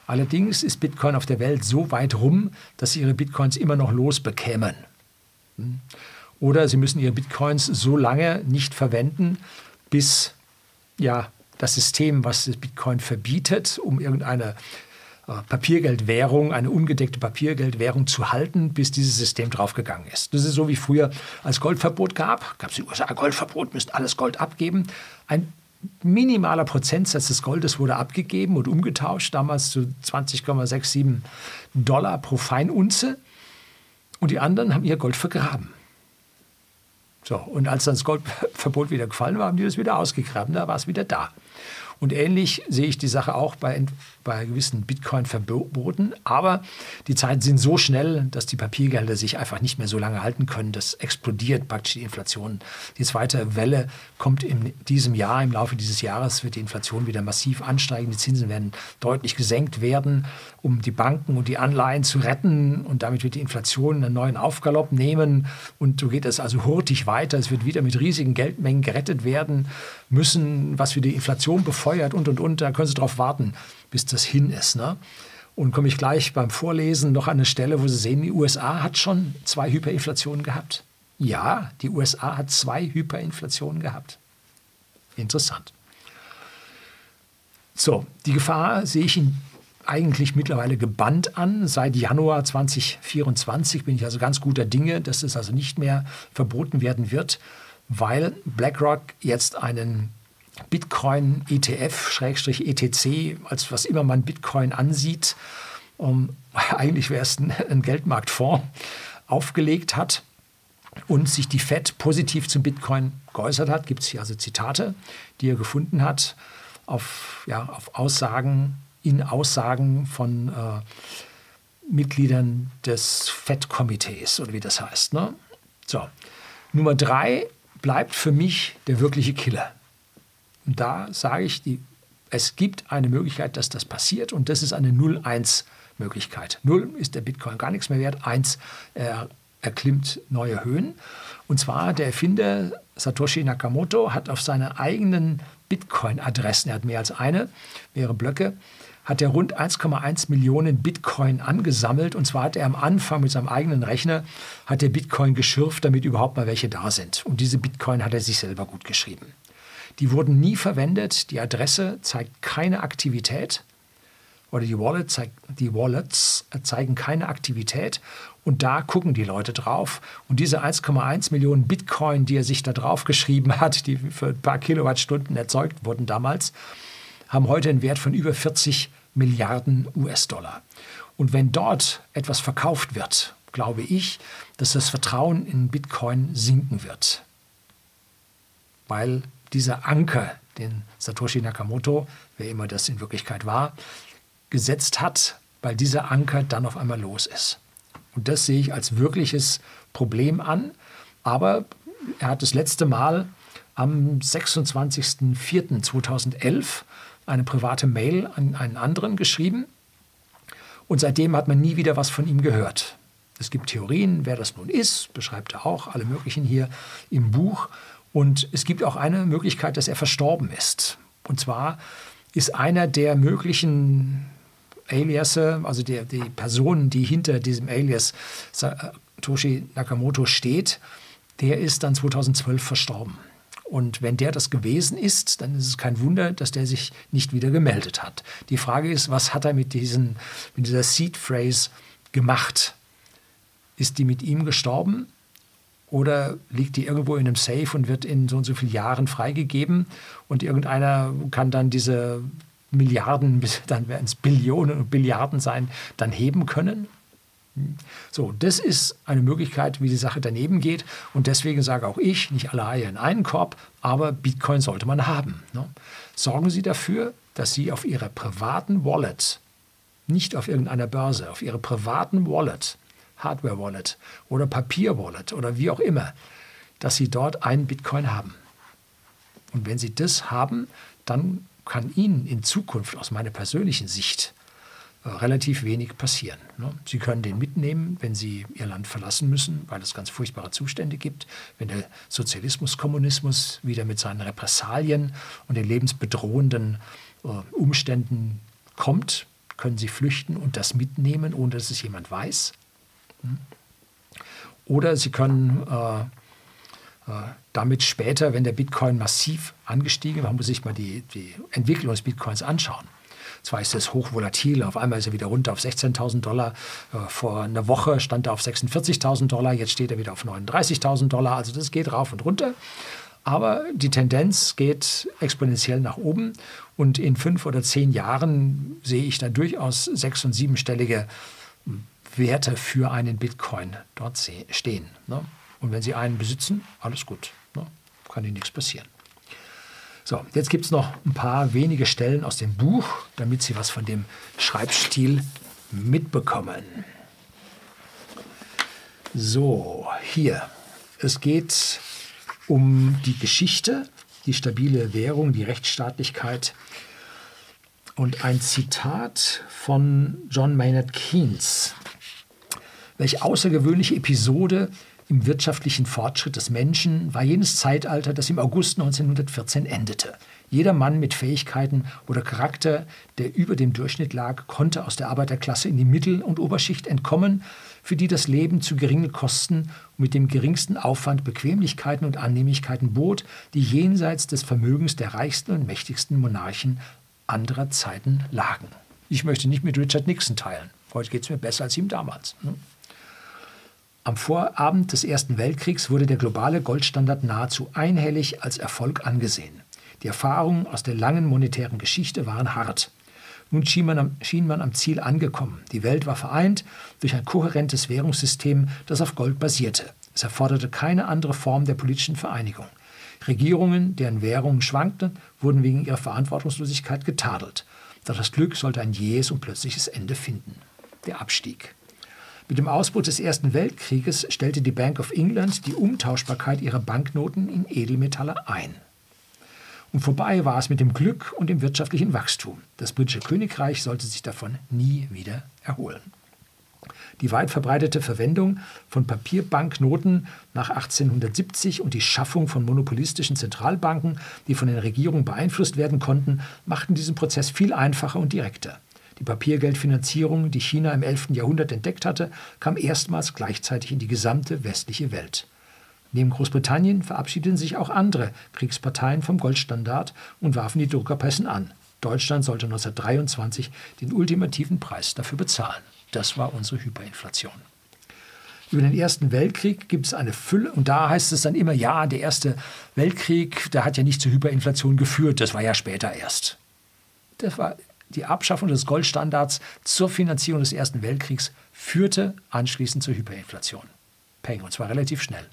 Allerdings ist Bitcoin auf der Welt so weit rum, dass sie ihre Bitcoins immer noch losbekämen. Hm? Oder sie müssen ihre Bitcoins so lange nicht verwenden, bis ja, das System, was das Bitcoin verbietet, um irgendeine äh, Papiergeldwährung, eine ungedeckte Papiergeldwährung zu halten, bis dieses System draufgegangen ist. Das ist so wie früher, als Goldverbot gab, gab es den USA Goldverbot, müsst alles Gold abgeben. Ein minimaler Prozentsatz des Goldes wurde abgegeben und umgetauscht, damals zu 20,67 Dollar pro Feinunze. Und die anderen haben ihr Gold vergraben. So, und als dann das Goldverbot wieder gefallen war, haben die das wieder ausgegraben, da war es wieder da. Und ähnlich sehe ich die Sache auch bei, bei gewissen Bitcoin-Verboten. Aber die Zeiten sind so schnell, dass die Papiergelder sich einfach nicht mehr so lange halten können. Das explodiert praktisch die Inflation. Die zweite Welle kommt in diesem Jahr, im Laufe dieses Jahres wird die Inflation wieder massiv ansteigen. Die Zinsen werden deutlich gesenkt werden, um die Banken und die Anleihen zu retten. Und damit wird die Inflation einen neuen Aufgalopp nehmen. Und so geht es also hurtig weiter. Es wird wieder mit riesigen Geldmengen gerettet werden müssen, was für die Inflation befeuert und, und, und. Da können Sie darauf warten, bis das hin ist. Ne? Und komme ich gleich beim Vorlesen noch an eine Stelle, wo Sie sehen, die USA hat schon zwei Hyperinflationen gehabt. Ja, die USA hat zwei Hyperinflationen gehabt. Interessant. So, die Gefahr sehe ich in eigentlich mittlerweile gebannt an. Seit Januar 2024 bin ich also ganz guter Dinge, dass es also nicht mehr verboten werden wird weil BlackRock jetzt einen Bitcoin ETF, ETC, als was immer man Bitcoin ansieht, um, eigentlich wäre es ein, ein Geldmarktfonds, aufgelegt hat und sich die Fed positiv zum Bitcoin geäußert hat. Gibt es hier also Zitate, die er gefunden hat auf, ja, auf Aussagen, in Aussagen von äh, Mitgliedern des FED-Komitees oder wie das heißt. Ne? So. Nummer drei bleibt für mich der wirkliche Killer. Und da sage ich, die, es gibt eine Möglichkeit, dass das passiert und das ist eine 0-1-Möglichkeit. 0 ist der Bitcoin gar nichts mehr wert, 1 er erklimmt neue Höhen. Und zwar der Erfinder Satoshi Nakamoto hat auf seine eigenen Bitcoin-Adressen, er hat mehr als eine, mehrere Blöcke, hat er rund 1,1 Millionen Bitcoin angesammelt. Und zwar hat er am Anfang mit seinem eigenen Rechner, hat er Bitcoin geschürft, damit überhaupt mal welche da sind. Und diese Bitcoin hat er sich selber gut geschrieben. Die wurden nie verwendet. Die Adresse zeigt keine Aktivität oder die, Wallet zeigt, die Wallets zeigen keine Aktivität und da gucken die Leute drauf. Und diese 1,1 Millionen Bitcoin, die er sich da drauf geschrieben hat, die für ein paar Kilowattstunden erzeugt wurden damals, haben heute einen Wert von über 40 Milliarden US-Dollar. Und wenn dort etwas verkauft wird, glaube ich, dass das Vertrauen in Bitcoin sinken wird. Weil dieser Anker, den Satoshi Nakamoto, wer immer das in Wirklichkeit war, gesetzt hat, weil dieser Anker dann auf einmal los ist. Und das sehe ich als wirkliches Problem an. Aber er hat das letzte Mal am 26.04.2011 eine private Mail an einen anderen geschrieben. Und seitdem hat man nie wieder was von ihm gehört. Es gibt Theorien, wer das nun ist, beschreibt er auch, alle möglichen hier im Buch. Und es gibt auch eine Möglichkeit, dass er verstorben ist. Und zwar ist einer der möglichen Aliasse, also der, die Person, die hinter diesem Alias Toshi Nakamoto steht, der ist dann 2012 verstorben. Und wenn der das gewesen ist, dann ist es kein Wunder, dass der sich nicht wieder gemeldet hat. Die Frage ist, was hat er mit, diesen, mit dieser Seed Phrase gemacht? Ist die mit ihm gestorben? Oder liegt die irgendwo in einem Safe und wird in so und so vielen Jahren freigegeben und irgendeiner kann dann diese Milliarden, dann werden es Billionen und Billiarden sein, dann heben können? So, das ist eine Möglichkeit, wie die Sache daneben geht. Und deswegen sage auch ich, nicht alle Eier in einen Korb, aber Bitcoin sollte man haben. Ne? Sorgen Sie dafür, dass Sie auf Ihrer privaten Wallet, nicht auf irgendeiner Börse, auf Ihrer privaten Wallet, Hardware-Wallet oder Papier-Wallet oder wie auch immer, dass Sie dort einen Bitcoin haben. Und wenn Sie das haben, dann kann Ihnen in Zukunft aus meiner persönlichen Sicht relativ wenig passieren. Ne? Sie können den mitnehmen, wenn Sie Ihr Land verlassen müssen, weil es ganz furchtbare Zustände gibt. Wenn der Sozialismus, Kommunismus wieder mit seinen Repressalien und den lebensbedrohenden äh, Umständen kommt, können Sie flüchten und das mitnehmen, ohne dass es jemand weiß. Oder Sie können äh, äh, damit später, wenn der Bitcoin massiv angestiegen ist, man muss sich mal die, die Entwicklung des Bitcoins anschauen. Zwar ist es hochvolatil, auf einmal ist er wieder runter auf 16.000 Dollar. Äh, vor einer Woche stand er auf 46.000 Dollar, jetzt steht er wieder auf 39.000 Dollar. Also das geht rauf und runter. Aber die Tendenz geht exponentiell nach oben und in fünf oder zehn Jahren sehe ich da durchaus sechs- und siebenstellige Werte für einen Bitcoin dort stehen. Ne? Und wenn Sie einen besitzen, alles gut, ne? kann Ihnen nichts passieren. So, jetzt gibt es noch ein paar wenige Stellen aus dem Buch, damit Sie was von dem Schreibstil mitbekommen. So, hier. Es geht um die Geschichte, die stabile Währung, die Rechtsstaatlichkeit und ein Zitat von John Maynard Keynes. Welch außergewöhnliche Episode im wirtschaftlichen Fortschritt des Menschen war jenes Zeitalter, das im August 1914 endete. Jeder Mann mit Fähigkeiten oder Charakter, der über dem Durchschnitt lag, konnte aus der Arbeiterklasse in die Mittel- und Oberschicht entkommen, für die das Leben zu geringen Kosten und mit dem geringsten Aufwand Bequemlichkeiten und Annehmlichkeiten bot, die jenseits des Vermögens der reichsten und mächtigsten Monarchen anderer Zeiten lagen. Ich möchte nicht mit Richard Nixon teilen. Heute geht es mir besser als ihm damals. Ne? Am Vorabend des Ersten Weltkriegs wurde der globale Goldstandard nahezu einhellig als Erfolg angesehen. Die Erfahrungen aus der langen monetären Geschichte waren hart. Nun schien man, am, schien man am Ziel angekommen. Die Welt war vereint durch ein kohärentes Währungssystem, das auf Gold basierte. Es erforderte keine andere Form der politischen Vereinigung. Regierungen, deren Währungen schwankten, wurden wegen ihrer Verantwortungslosigkeit getadelt. Doch das Glück sollte ein jähes und plötzliches Ende finden. Der Abstieg. Mit dem Ausbruch des Ersten Weltkrieges stellte die Bank of England die Umtauschbarkeit ihrer Banknoten in Edelmetalle ein. Und vorbei war es mit dem Glück und dem wirtschaftlichen Wachstum. Das britische Königreich sollte sich davon nie wieder erholen. Die weit verbreitete Verwendung von Papierbanknoten nach 1870 und die Schaffung von monopolistischen Zentralbanken, die von den Regierungen beeinflusst werden konnten, machten diesen Prozess viel einfacher und direkter. Die Papiergeldfinanzierung, die China im 11. Jahrhundert entdeckt hatte, kam erstmals gleichzeitig in die gesamte westliche Welt. Neben Großbritannien verabschiedeten sich auch andere Kriegsparteien vom Goldstandard und warfen die Druckerpressen an. Deutschland sollte 1923 den ultimativen Preis dafür bezahlen. Das war unsere Hyperinflation. Über den Ersten Weltkrieg gibt es eine Fülle, und da heißt es dann immer, ja, der Erste Weltkrieg, der hat ja nicht zur Hyperinflation geführt, das war ja später erst. Das war die Abschaffung des Goldstandards zur Finanzierung des Ersten Weltkriegs führte anschließend zur Hyperinflation. Peng, und zwar relativ schnell.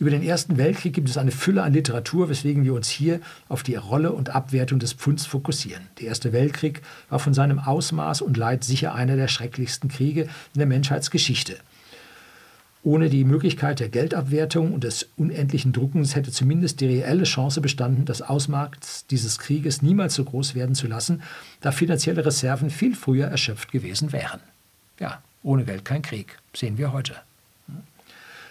Über den Ersten Weltkrieg gibt es eine Fülle an Literatur, weswegen wir uns hier auf die Rolle und Abwertung des Pfunds fokussieren. Der Erste Weltkrieg war von seinem Ausmaß und Leid sicher einer der schrecklichsten Kriege in der Menschheitsgeschichte. Ohne die Möglichkeit der Geldabwertung und des unendlichen Druckens hätte zumindest die reelle Chance bestanden, das Ausmaß dieses Krieges niemals so groß werden zu lassen, da finanzielle Reserven viel früher erschöpft gewesen wären. Ja, ohne Geld kein Krieg, sehen wir heute.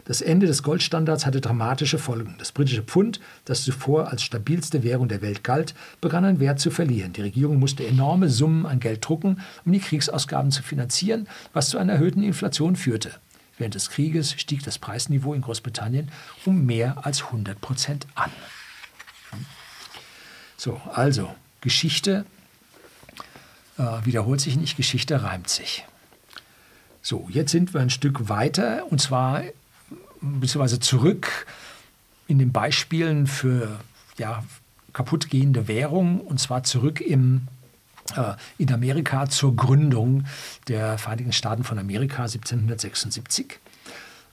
Das Ende des Goldstandards hatte dramatische Folgen. Das britische Pfund, das zuvor als stabilste Währung der Welt galt, begann an Wert zu verlieren. Die Regierung musste enorme Summen an Geld drucken, um die Kriegsausgaben zu finanzieren, was zu einer erhöhten Inflation führte. Während des Krieges stieg das Preisniveau in Großbritannien um mehr als 100 Prozent an. So, also Geschichte äh, wiederholt sich nicht, Geschichte reimt sich. So, jetzt sind wir ein Stück weiter und zwar beziehungsweise zurück in den Beispielen für ja, kaputtgehende Währung und zwar zurück im, in Amerika zur Gründung der Vereinigten Staaten von Amerika 1776.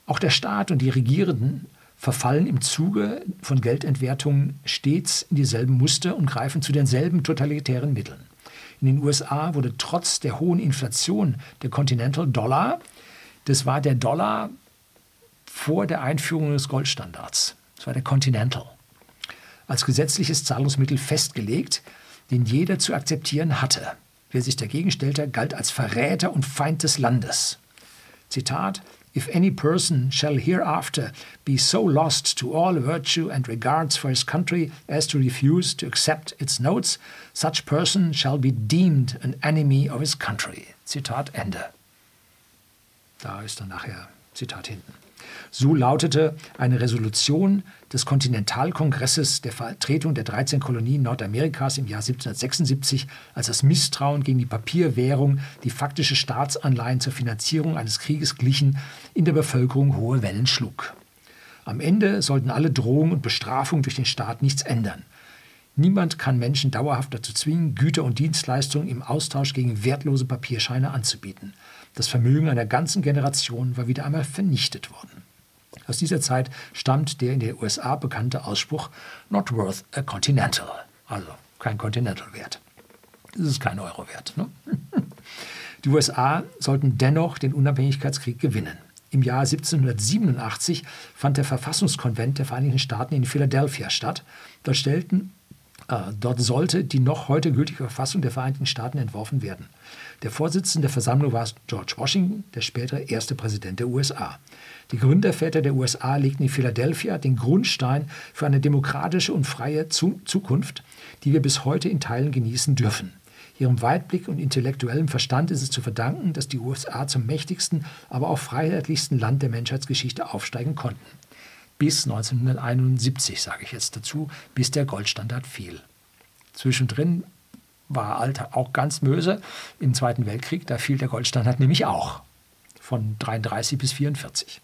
Auch der Staat und die Regierenden verfallen im Zuge von Geldentwertungen stets in dieselben Muster und greifen zu denselben totalitären Mitteln. In den USA wurde trotz der hohen Inflation der Continental Dollar, das war der Dollar vor der Einführung des Goldstandards. Das war der Continental. Als gesetzliches Zahlungsmittel festgelegt, den jeder zu akzeptieren hatte. Wer sich dagegen stellte, galt als Verräter und Feind des Landes. Zitat: If any person shall hereafter be so lost to all virtue and regards for his country as to refuse to accept its notes, such person shall be deemed an enemy of his country. Zitat Ende. Da ist dann nachher Zitat hinten. So lautete eine Resolution des Kontinentalkongresses der Vertretung der 13 Kolonien Nordamerikas im Jahr 1776, als das Misstrauen gegen die Papierwährung, die faktische Staatsanleihen zur Finanzierung eines Krieges glichen, in der Bevölkerung hohe Wellen schlug. Am Ende sollten alle Drohungen und Bestrafungen durch den Staat nichts ändern. Niemand kann Menschen dauerhaft dazu zwingen, Güter und Dienstleistungen im Austausch gegen wertlose Papierscheine anzubieten. Das Vermögen einer ganzen Generation war wieder einmal vernichtet worden. Aus dieser Zeit stammt der in den USA bekannte Ausspruch Not worth a Continental, also kein Continental wert. Das ist kein Euro wert. Ne? Die USA sollten dennoch den Unabhängigkeitskrieg gewinnen. Im Jahr 1787 fand der Verfassungskonvent der Vereinigten Staaten in Philadelphia statt. Dort, stellten, äh, dort sollte die noch heute gültige Verfassung der Vereinigten Staaten entworfen werden. Der Vorsitzende der Versammlung war George Washington, der spätere erste Präsident der USA. Die Gründerväter der USA legten in Philadelphia den Grundstein für eine demokratische und freie Zukunft, die wir bis heute in Teilen genießen dürfen. Ihrem Weitblick und intellektuellem Verstand ist es zu verdanken, dass die USA zum mächtigsten, aber auch freiheitlichsten Land der Menschheitsgeschichte aufsteigen konnten. Bis 1971, sage ich jetzt dazu, bis der Goldstandard fiel. Zwischendrin war Alter auch ganz böse im Zweiten Weltkrieg. Da fiel der Goldstandard nämlich auch von 33 bis 44.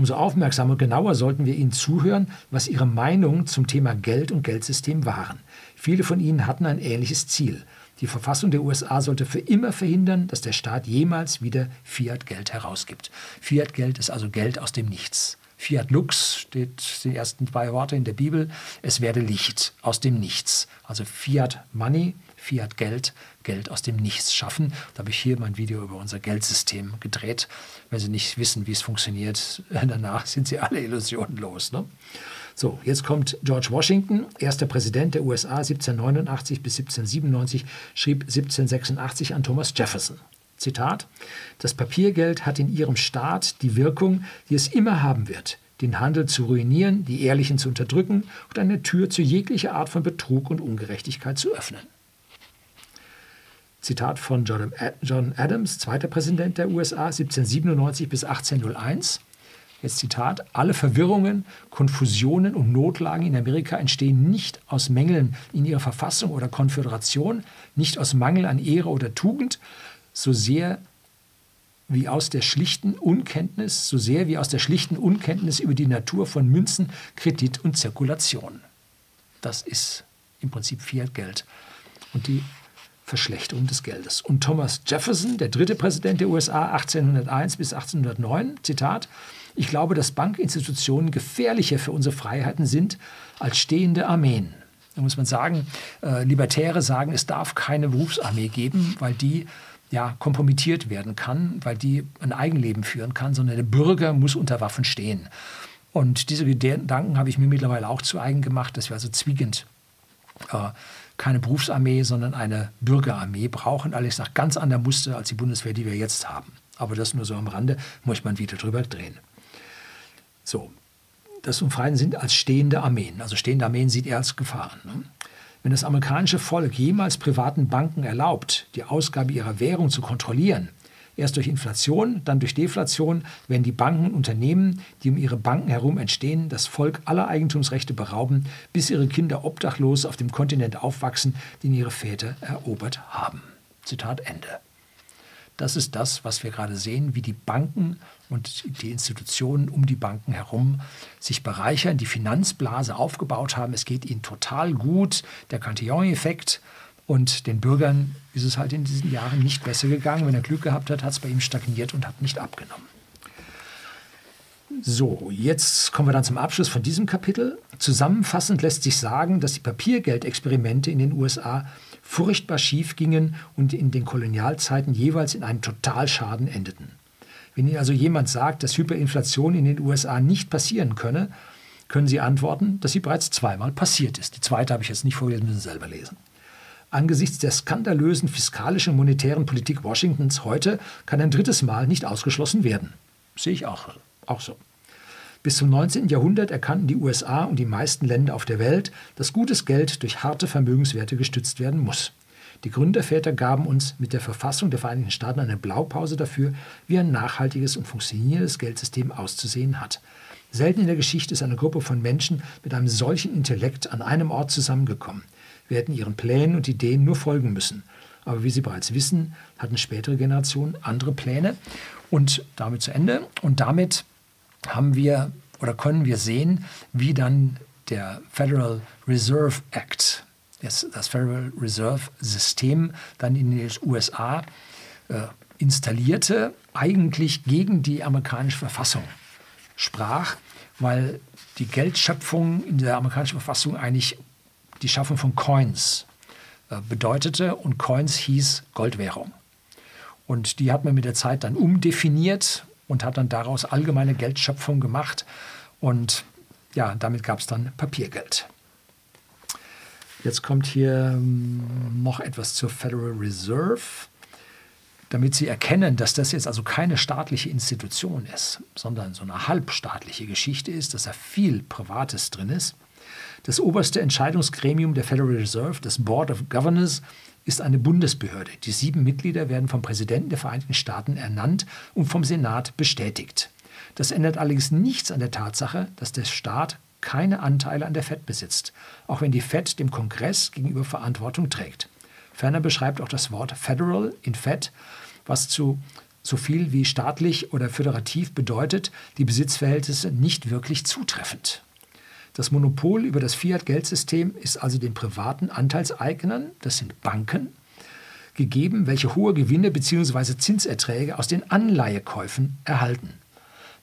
Umso aufmerksamer und genauer sollten wir ihnen zuhören, was ihre Meinungen zum Thema Geld und Geldsystem waren. Viele von ihnen hatten ein ähnliches Ziel. Die Verfassung der USA sollte für immer verhindern, dass der Staat jemals wieder Fiat-Geld herausgibt. Fiat-Geld ist also Geld aus dem Nichts. Fiat Lux steht die ersten zwei Worte in der Bibel. Es werde Licht aus dem Nichts. Also Fiat Money, Fiat Geld, Geld aus dem Nichts schaffen. Da habe ich hier mein Video über unser Geldsystem gedreht. Wenn Sie nicht wissen, wie es funktioniert, danach sind Sie alle Illusionen los. Ne? So, jetzt kommt George Washington, erster Präsident der USA 1789 bis 1797, schrieb 1786 an Thomas Jefferson. Zitat, das Papiergeld hat in ihrem Staat die Wirkung, die es immer haben wird, den Handel zu ruinieren, die Ehrlichen zu unterdrücken und eine Tür zu jeglicher Art von Betrug und Ungerechtigkeit zu öffnen. Zitat von John Adams, zweiter Präsident der USA, 1797 bis 1801. Jetzt Zitat, alle Verwirrungen, Konfusionen und Notlagen in Amerika entstehen nicht aus Mängeln in ihrer Verfassung oder Konföderation, nicht aus Mangel an Ehre oder Tugend, so sehr wie aus der schlichten Unkenntnis, so sehr wie aus der schlichten Unkenntnis über die Natur von Münzen, Kredit und Zirkulation. Das ist im Prinzip Fiat-Geld und die Verschlechterung des Geldes. Und Thomas Jefferson, der dritte Präsident der USA 1801 bis 1809, Zitat, ich glaube, dass Bankinstitutionen gefährlicher für unsere Freiheiten sind als stehende Armeen. Da muss man sagen, äh, Libertäre sagen, es darf keine Berufsarmee geben, weil die ja, kompromittiert werden kann, weil die ein Eigenleben führen kann, sondern der Bürger muss unter Waffen stehen. Und diese Gedanken habe ich mir mittlerweile auch zu eigen gemacht, dass wir also zwingend äh, keine Berufsarmee, sondern eine Bürgerarmee brauchen. Alles nach ganz anderem Muster als die Bundeswehr, die wir jetzt haben. Aber das nur so am Rande, muss man wieder drüber drehen. So, das Umfreien sind als stehende Armeen. Also stehende Armeen sieht er als Gefahren. Ne? Wenn das amerikanische Volk jemals privaten Banken erlaubt, die Ausgabe ihrer Währung zu kontrollieren, erst durch Inflation, dann durch Deflation, werden die Banken und Unternehmen, die um ihre Banken herum entstehen, das Volk aller Eigentumsrechte berauben, bis ihre Kinder obdachlos auf dem Kontinent aufwachsen, den ihre Väter erobert haben. Zitat Ende. Das ist das, was wir gerade sehen, wie die Banken und die Institutionen um die Banken herum sich bereichern, die Finanzblase aufgebaut haben. Es geht ihnen total gut, der Cantillon-Effekt. Und den Bürgern ist es halt in diesen Jahren nicht besser gegangen. Wenn er Glück gehabt hat, hat es bei ihm stagniert und hat nicht abgenommen. So, jetzt kommen wir dann zum Abschluss von diesem Kapitel. Zusammenfassend lässt sich sagen, dass die Papiergeldexperimente in den USA furchtbar schief gingen und in den Kolonialzeiten jeweils in einem Totalschaden endeten. Wenn Ihnen also jemand sagt, dass Hyperinflation in den USA nicht passieren könne, können Sie antworten, dass sie bereits zweimal passiert ist. Die zweite habe ich jetzt nicht vorgelesen, müssen Sie selber lesen. Angesichts der skandalösen fiskalischen und monetären Politik Washingtons heute kann ein drittes Mal nicht ausgeschlossen werden. Sehe ich auch, auch so. Bis zum 19. Jahrhundert erkannten die USA und die meisten Länder auf der Welt, dass gutes Geld durch harte Vermögenswerte gestützt werden muss. Die Gründerväter gaben uns mit der Verfassung der Vereinigten Staaten eine Blaupause dafür, wie ein nachhaltiges und funktionierendes Geldsystem auszusehen hat. Selten in der Geschichte ist eine Gruppe von Menschen mit einem solchen Intellekt an einem Ort zusammengekommen. Hätten ihren Plänen und Ideen nur folgen müssen. Aber wie Sie bereits wissen, hatten spätere Generationen andere Pläne. Und damit zu Ende. Und damit haben wir oder können wir sehen, wie dann der Federal Reserve Act, das, das Federal Reserve System, dann in den USA äh, installierte, eigentlich gegen die amerikanische Verfassung sprach, weil die Geldschöpfung in der amerikanischen Verfassung eigentlich die Schaffung von Coins äh, bedeutete und Coins hieß Goldwährung. Und die hat man mit der Zeit dann umdefiniert und hat dann daraus allgemeine Geldschöpfung gemacht. Und ja, damit gab es dann Papiergeld. Jetzt kommt hier ähm, noch etwas zur Federal Reserve, damit Sie erkennen, dass das jetzt also keine staatliche Institution ist, sondern so eine halbstaatliche Geschichte ist, dass da viel Privates drin ist. Das oberste Entscheidungsgremium der Federal Reserve, das Board of Governors, ist eine Bundesbehörde. Die sieben Mitglieder werden vom Präsidenten der Vereinigten Staaten ernannt und vom Senat bestätigt. Das ändert allerdings nichts an der Tatsache, dass der Staat keine Anteile an der FED besitzt, auch wenn die FED dem Kongress gegenüber Verantwortung trägt. Ferner beschreibt auch das Wort Federal in FED, was zu so viel wie staatlich oder föderativ bedeutet die Besitzverhältnisse nicht wirklich zutreffend. Das Monopol über das Fiat-Geldsystem ist also den privaten Anteilseignern, das sind Banken, gegeben, welche hohe Gewinne bzw. Zinserträge aus den Anleihekäufen erhalten.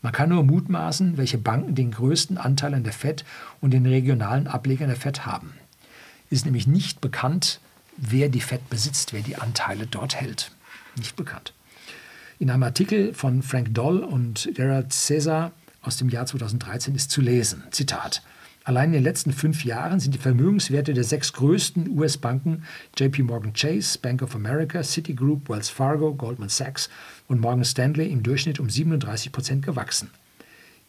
Man kann nur mutmaßen, welche Banken den größten Anteil an der FED und den regionalen Ablegern der FED haben. Es ist nämlich nicht bekannt, wer die FED besitzt, wer die Anteile dort hält. Nicht bekannt. In einem Artikel von Frank Doll und Gerald Cesar aus dem Jahr 2013 ist zu lesen, Zitat, Allein in den letzten fünf Jahren sind die Vermögenswerte der sechs größten US-Banken JP Morgan Chase, Bank of America, Citigroup, Wells Fargo, Goldman Sachs und Morgan Stanley im Durchschnitt um 37 Prozent gewachsen.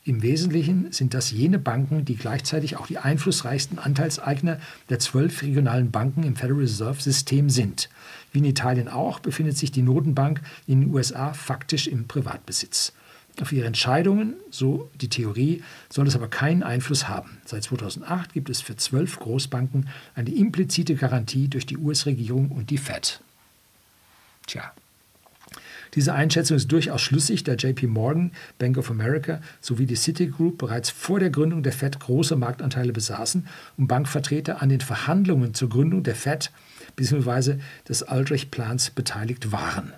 Im Wesentlichen sind das jene Banken, die gleichzeitig auch die einflussreichsten Anteilseigner der zwölf regionalen Banken im Federal Reserve System sind. Wie in Italien auch befindet sich die Notenbank in den USA faktisch im Privatbesitz. Auf ihre Entscheidungen, so die Theorie, soll es aber keinen Einfluss haben. Seit 2008 gibt es für zwölf Großbanken eine implizite Garantie durch die US-Regierung und die Fed. Tja. Diese Einschätzung ist durchaus schlüssig, da JP Morgan, Bank of America sowie die Citigroup bereits vor der Gründung der Fed große Marktanteile besaßen und Bankvertreter an den Verhandlungen zur Gründung der Fed bzw. des Aldrich-Plans beteiligt waren.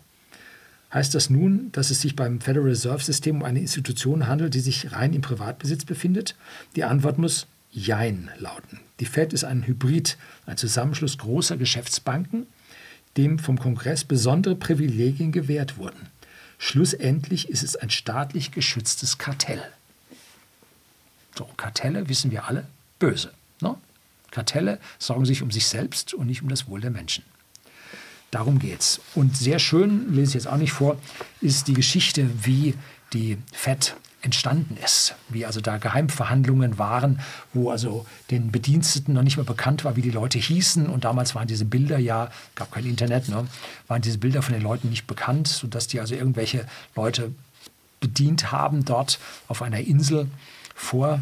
Heißt das nun, dass es sich beim Federal Reserve System um eine Institution handelt, die sich rein im Privatbesitz befindet? Die Antwort muss Jein lauten. Die Fed ist ein Hybrid, ein Zusammenschluss großer Geschäftsbanken, dem vom Kongress besondere Privilegien gewährt wurden. Schlussendlich ist es ein staatlich geschütztes Kartell. So, Kartelle wissen wir alle, böse. Ne? Kartelle sorgen sich um sich selbst und nicht um das Wohl der Menschen. Darum geht's. Und sehr schön, lese ich jetzt auch nicht vor, ist die Geschichte, wie die FED entstanden ist, wie also da Geheimverhandlungen waren, wo also den Bediensteten noch nicht mehr bekannt war, wie die Leute hießen und damals waren diese Bilder ja, gab kein Internet, ne, waren diese Bilder von den Leuten nicht bekannt, sodass die also irgendwelche Leute bedient haben dort auf einer Insel vor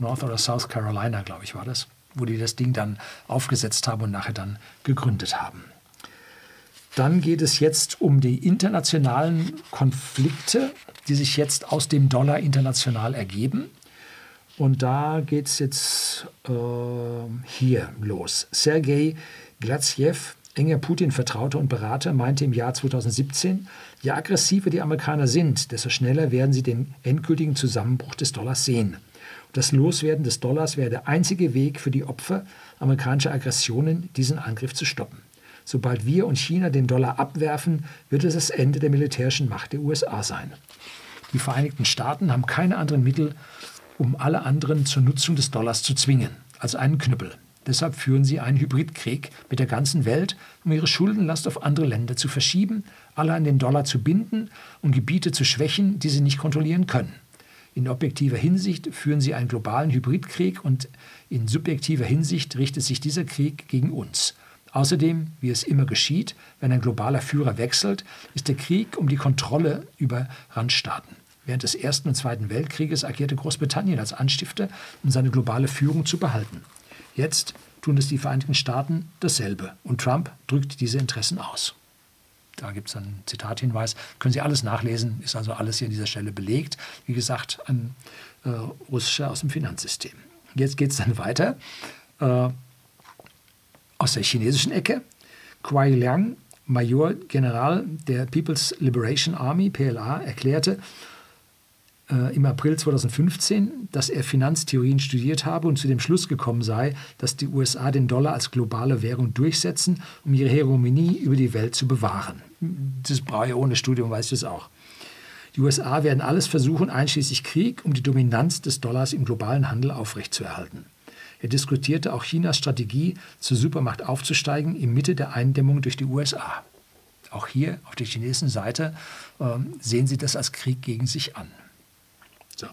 North oder South Carolina, glaube ich, war das, wo die das Ding dann aufgesetzt haben und nachher dann gegründet haben. Dann geht es jetzt um die internationalen Konflikte, die sich jetzt aus dem Dollar international ergeben. Und da geht es jetzt äh, hier los. Sergei Glatzjew, enger Putin-Vertrauter und Berater, meinte im Jahr 2017, je aggressiver die Amerikaner sind, desto schneller werden sie den endgültigen Zusammenbruch des Dollars sehen. Das Loswerden des Dollars wäre der einzige Weg für die Opfer amerikanischer Aggressionen, diesen Angriff zu stoppen. Sobald wir und China den Dollar abwerfen, wird es das Ende der militärischen Macht der USA sein. Die Vereinigten Staaten haben keine anderen Mittel, um alle anderen zur Nutzung des Dollars zu zwingen, als einen Knüppel. Deshalb führen sie einen Hybridkrieg mit der ganzen Welt, um ihre Schuldenlast auf andere Länder zu verschieben, alle an den Dollar zu binden und Gebiete zu schwächen, die sie nicht kontrollieren können. In objektiver Hinsicht führen sie einen globalen Hybridkrieg und in subjektiver Hinsicht richtet sich dieser Krieg gegen uns. Außerdem, wie es immer geschieht, wenn ein globaler Führer wechselt, ist der Krieg um die Kontrolle über Randstaaten. Während des Ersten und Zweiten Weltkrieges agierte Großbritannien als Anstifter, um seine globale Führung zu behalten. Jetzt tun es die Vereinigten Staaten dasselbe und Trump drückt diese Interessen aus. Da gibt es einen Zitathinweis, können Sie alles nachlesen, ist also alles hier an dieser Stelle belegt. Wie gesagt, ein äh, russischer aus dem Finanzsystem. Jetzt geht es dann weiter. Äh, aus der chinesischen Ecke. Kuai Liang, Major General der People's Liberation Army, PLA, erklärte äh, im April 2015, dass er Finanztheorien studiert habe und zu dem Schluss gekommen sei, dass die USA den Dollar als globale Währung durchsetzen, um ihre Hegemonie über die Welt zu bewahren. Das brauche ich ohne Studium, weiß ich das auch. Die USA werden alles versuchen, einschließlich Krieg, um die Dominanz des Dollars im globalen Handel aufrechtzuerhalten. Er diskutierte auch Chinas Strategie, zur Supermacht aufzusteigen, im Mitte der Eindämmung durch die USA. Auch hier auf der chinesischen Seite äh, sehen Sie das als Krieg gegen sich an. So.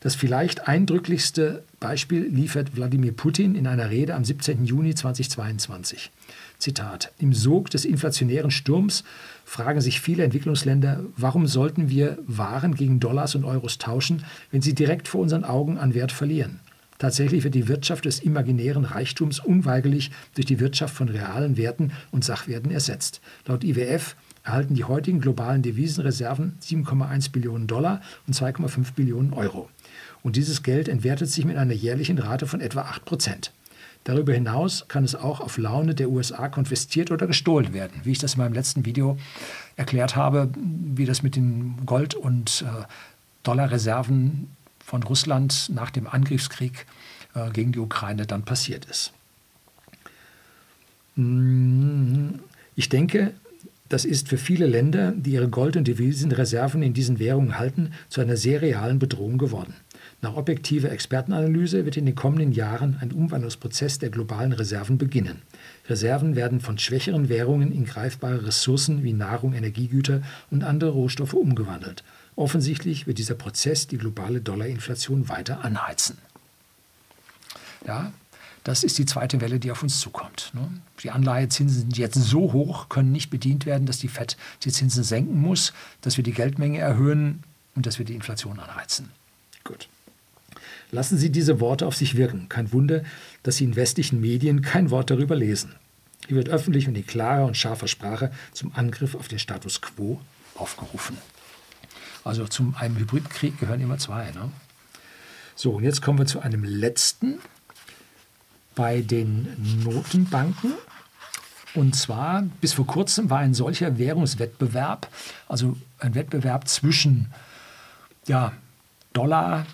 Das vielleicht eindrücklichste Beispiel liefert Wladimir Putin in einer Rede am 17. Juni 2022. Zitat: Im Sog des inflationären Sturms fragen sich viele Entwicklungsländer, warum sollten wir Waren gegen Dollars und Euros tauschen, wenn sie direkt vor unseren Augen an Wert verlieren? Tatsächlich wird die Wirtschaft des imaginären Reichtums unweigerlich durch die Wirtschaft von realen Werten und Sachwerten ersetzt. Laut IWF erhalten die heutigen globalen Devisenreserven 7,1 Billionen Dollar und 2,5 Billionen Euro. Und dieses Geld entwertet sich mit einer jährlichen Rate von etwa 8 Prozent. Darüber hinaus kann es auch auf Laune der USA konfisziert oder gestohlen werden, wie ich das in meinem letzten Video erklärt habe, wie das mit den Gold- und äh, Dollarreserven von Russland nach dem Angriffskrieg äh, gegen die Ukraine dann passiert ist. Mm, ich denke, das ist für viele Länder, die ihre Gold- und Devisenreserven in diesen Währungen halten, zu einer sehr realen Bedrohung geworden. Nach objektiver Expertenanalyse wird in den kommenden Jahren ein Umwandlungsprozess der globalen Reserven beginnen. Reserven werden von schwächeren Währungen in greifbare Ressourcen wie Nahrung, Energiegüter und andere Rohstoffe umgewandelt. Offensichtlich wird dieser Prozess die globale Dollarinflation weiter anheizen. Ja, das ist die zweite Welle, die auf uns zukommt. Ne? Die Anleihezinsen sind jetzt so hoch, können nicht bedient werden, dass die FED die Zinsen senken muss, dass wir die Geldmenge erhöhen und dass wir die Inflation anheizen. Gut. Lassen Sie diese Worte auf sich wirken. Kein Wunder, dass Sie in westlichen Medien kein Wort darüber lesen. Hier wird öffentlich und in klarer und scharfer Sprache zum Angriff auf den Status quo aufgerufen. Also zum einem Hybridkrieg gehören immer zwei. Ne? So, und jetzt kommen wir zu einem letzten bei den Notenbanken. Und zwar bis vor kurzem war ein solcher Währungswettbewerb, also ein Wettbewerb zwischen ja, Dollar,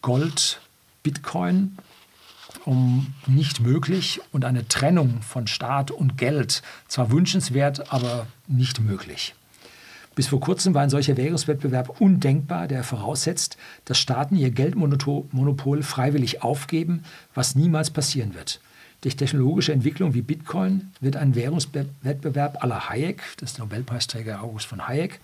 Gold, Bitcoin, um nicht möglich und eine Trennung von Staat und Geld zwar wünschenswert, aber nicht möglich. Bis vor kurzem war ein solcher Währungswettbewerb undenkbar, der voraussetzt, dass Staaten ihr Geldmonopol freiwillig aufgeben, was niemals passieren wird. Durch technologische Entwicklung wie Bitcoin wird ein Währungswettbewerb aller Hayek, das ist der Nobelpreisträger August von Hayek,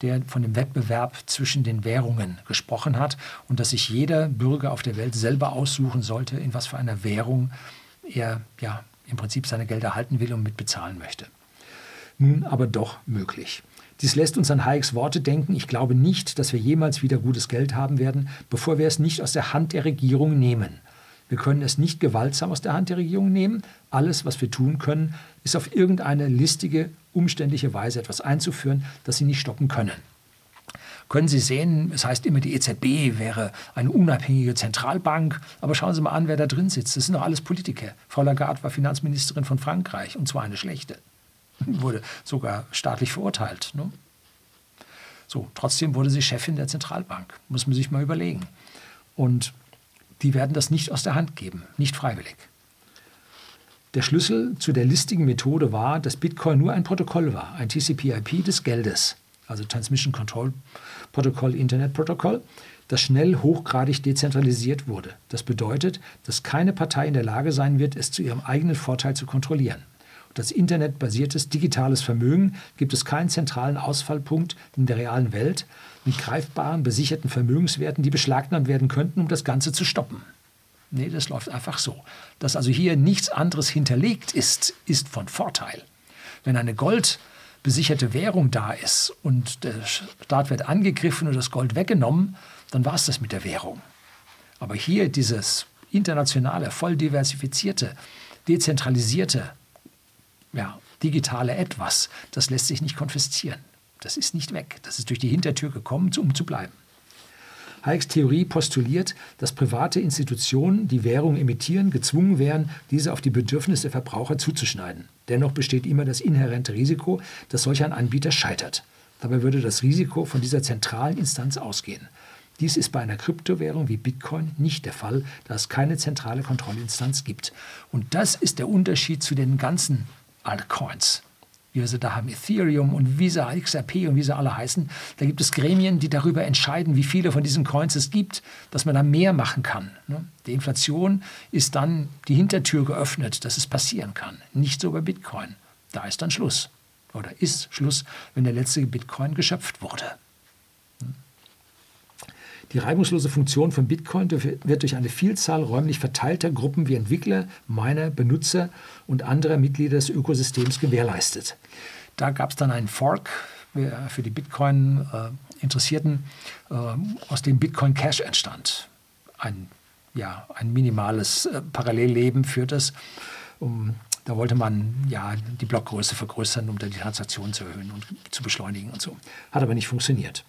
der von dem Wettbewerb zwischen den Währungen gesprochen hat und dass sich jeder Bürger auf der Welt selber aussuchen sollte, in was für einer Währung er ja, im Prinzip seine Gelder halten will und mit bezahlen möchte. Nun aber doch möglich. Dies lässt uns an Hayeks Worte denken, ich glaube nicht, dass wir jemals wieder gutes Geld haben werden, bevor wir es nicht aus der Hand der Regierung nehmen. Wir können es nicht gewaltsam aus der Hand der Regierung nehmen. Alles, was wir tun können, ist auf irgendeine listige, umständliche Weise etwas einzuführen, das sie nicht stoppen können. Können Sie sehen, es heißt immer, die EZB wäre eine unabhängige Zentralbank, aber schauen Sie mal an, wer da drin sitzt. Das sind doch alles Politiker. Frau Lagarde war Finanzministerin von Frankreich und zwar eine schlechte. Wurde sogar staatlich verurteilt. Ne? So, trotzdem wurde sie Chefin der Zentralbank. Muss man sich mal überlegen. Und die werden das nicht aus der Hand geben, nicht freiwillig. Der Schlüssel zu der listigen Methode war, dass Bitcoin nur ein Protokoll war, ein TCP/IP des Geldes, also Transmission Control Protocol, Internet Protocol, das schnell hochgradig dezentralisiert wurde. Das bedeutet, dass keine Partei in der Lage sein wird, es zu ihrem eigenen Vorteil zu kontrollieren das internetbasiertes digitales Vermögen gibt es keinen zentralen Ausfallpunkt in der realen Welt mit greifbaren, besicherten Vermögenswerten, die beschlagnahmt werden könnten, um das Ganze zu stoppen. Nee, das läuft einfach so. Dass also hier nichts anderes hinterlegt ist, ist von Vorteil. Wenn eine goldbesicherte Währung da ist und der Staat wird angegriffen und das Gold weggenommen, dann war es das mit der Währung. Aber hier dieses internationale, voll diversifizierte, dezentralisierte ja, digitale Etwas, das lässt sich nicht konfiszieren. Das ist nicht weg. Das ist durch die Hintertür gekommen, um zu bleiben. Hayeks Theorie postuliert, dass private Institutionen, die Währung emittieren, gezwungen wären, diese auf die Bedürfnisse der Verbraucher zuzuschneiden. Dennoch besteht immer das inhärente Risiko, dass solch ein Anbieter scheitert. Dabei würde das Risiko von dieser zentralen Instanz ausgehen. Dies ist bei einer Kryptowährung wie Bitcoin nicht der Fall, da es keine zentrale Kontrollinstanz gibt. Und das ist der Unterschied zu den ganzen Altcoins. Wie wir sie da haben, Ethereum und Visa, XRP und wie sie alle heißen. Da gibt es Gremien, die darüber entscheiden, wie viele von diesen Coins es gibt, dass man da mehr machen kann. Ne? Die Inflation ist dann die Hintertür geöffnet, dass es passieren kann. Nicht so bei Bitcoin. Da ist dann Schluss. Oder ist Schluss, wenn der letzte Bitcoin geschöpft wurde. Die reibungslose Funktion von Bitcoin wird durch eine Vielzahl räumlich verteilter Gruppen wie Entwickler, Miner, Benutzer und anderer Mitglieder des Ökosystems gewährleistet. Da gab es dann einen Fork für die Bitcoin-Interessierten, äh, aus dem Bitcoin Cash entstand. Ein ja, ein minimales äh, Parallelleben führt es. Um, da wollte man ja die Blockgröße vergrößern, um dann die Transaktion zu erhöhen und zu beschleunigen und so. Hat aber nicht funktioniert.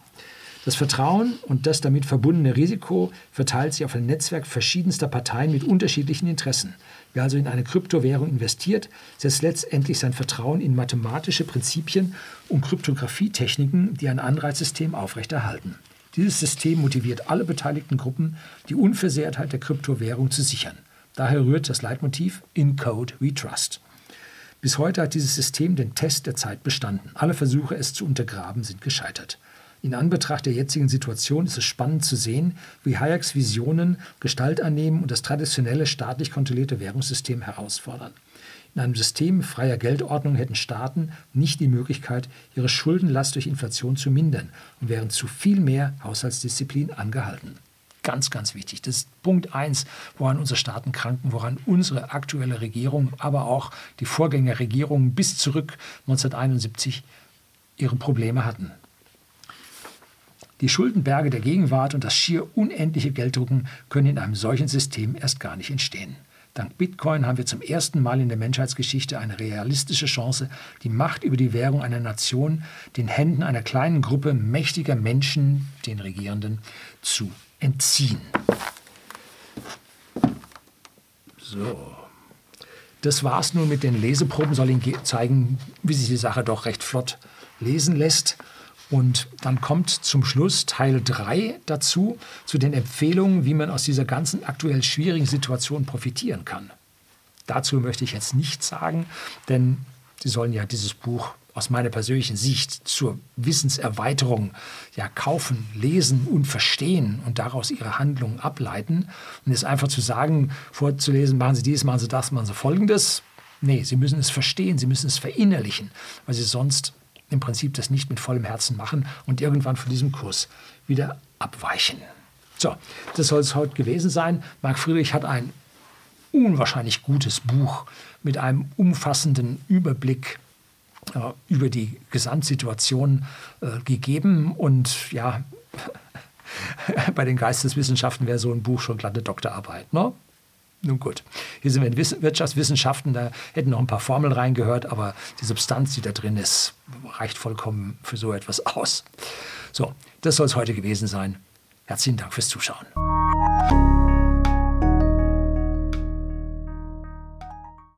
Das Vertrauen und das damit verbundene Risiko verteilt sich auf ein Netzwerk verschiedenster Parteien mit unterschiedlichen Interessen. Wer also in eine Kryptowährung investiert, setzt letztendlich sein Vertrauen in mathematische Prinzipien und Kryptographietechniken, die ein Anreizsystem aufrechterhalten. Dieses System motiviert alle beteiligten Gruppen, die Unversehrtheit der Kryptowährung zu sichern. Daher rührt das Leitmotiv In Code We Trust. Bis heute hat dieses System den Test der Zeit bestanden. Alle Versuche, es zu untergraben, sind gescheitert. In Anbetracht der jetzigen Situation ist es spannend zu sehen, wie Hayeks Visionen Gestalt annehmen und das traditionelle staatlich kontrollierte Währungssystem herausfordern. In einem System freier Geldordnung hätten Staaten nicht die Möglichkeit, ihre Schuldenlast durch Inflation zu mindern und wären zu viel mehr Haushaltsdisziplin angehalten. Ganz, ganz wichtig. Das ist Punkt 1, woran unsere Staaten kranken, woran unsere aktuelle Regierung, aber auch die Vorgängerregierungen bis zurück 1971 ihre Probleme hatten. Die Schuldenberge der Gegenwart und das schier unendliche Gelddrucken können in einem solchen System erst gar nicht entstehen. Dank Bitcoin haben wir zum ersten Mal in der Menschheitsgeschichte eine realistische Chance, die Macht über die Währung einer Nation den Händen einer kleinen Gruppe mächtiger Menschen, den Regierenden, zu entziehen. So. Das war's nun mit den Leseproben, soll Ihnen zeigen, wie sich die Sache doch recht flott lesen lässt. Und dann kommt zum Schluss Teil 3 dazu, zu den Empfehlungen, wie man aus dieser ganzen aktuell schwierigen Situation profitieren kann. Dazu möchte ich jetzt nichts sagen, denn Sie sollen ja dieses Buch aus meiner persönlichen Sicht zur Wissenserweiterung ja kaufen, lesen und verstehen und daraus ihre Handlungen ableiten. Und jetzt einfach zu sagen, vorzulesen, machen Sie dies, machen Sie das, machen Sie folgendes. Nee, Sie müssen es verstehen, Sie müssen es verinnerlichen, weil Sie sonst im Prinzip das nicht mit vollem Herzen machen und irgendwann von diesem Kurs wieder abweichen. So, das soll es heute gewesen sein. Marc Friedrich hat ein unwahrscheinlich gutes Buch mit einem umfassenden Überblick äh, über die Gesamtsituation äh, gegeben. Und ja, bei den Geisteswissenschaften wäre so ein Buch schon glatte Doktorarbeit. Ne? Nun gut, hier sind wir in Wirtschaftswissenschaften, da hätten noch ein paar Formeln reingehört, aber die Substanz, die da drin ist, reicht vollkommen für so etwas aus. So, das soll es heute gewesen sein. Herzlichen Dank fürs Zuschauen.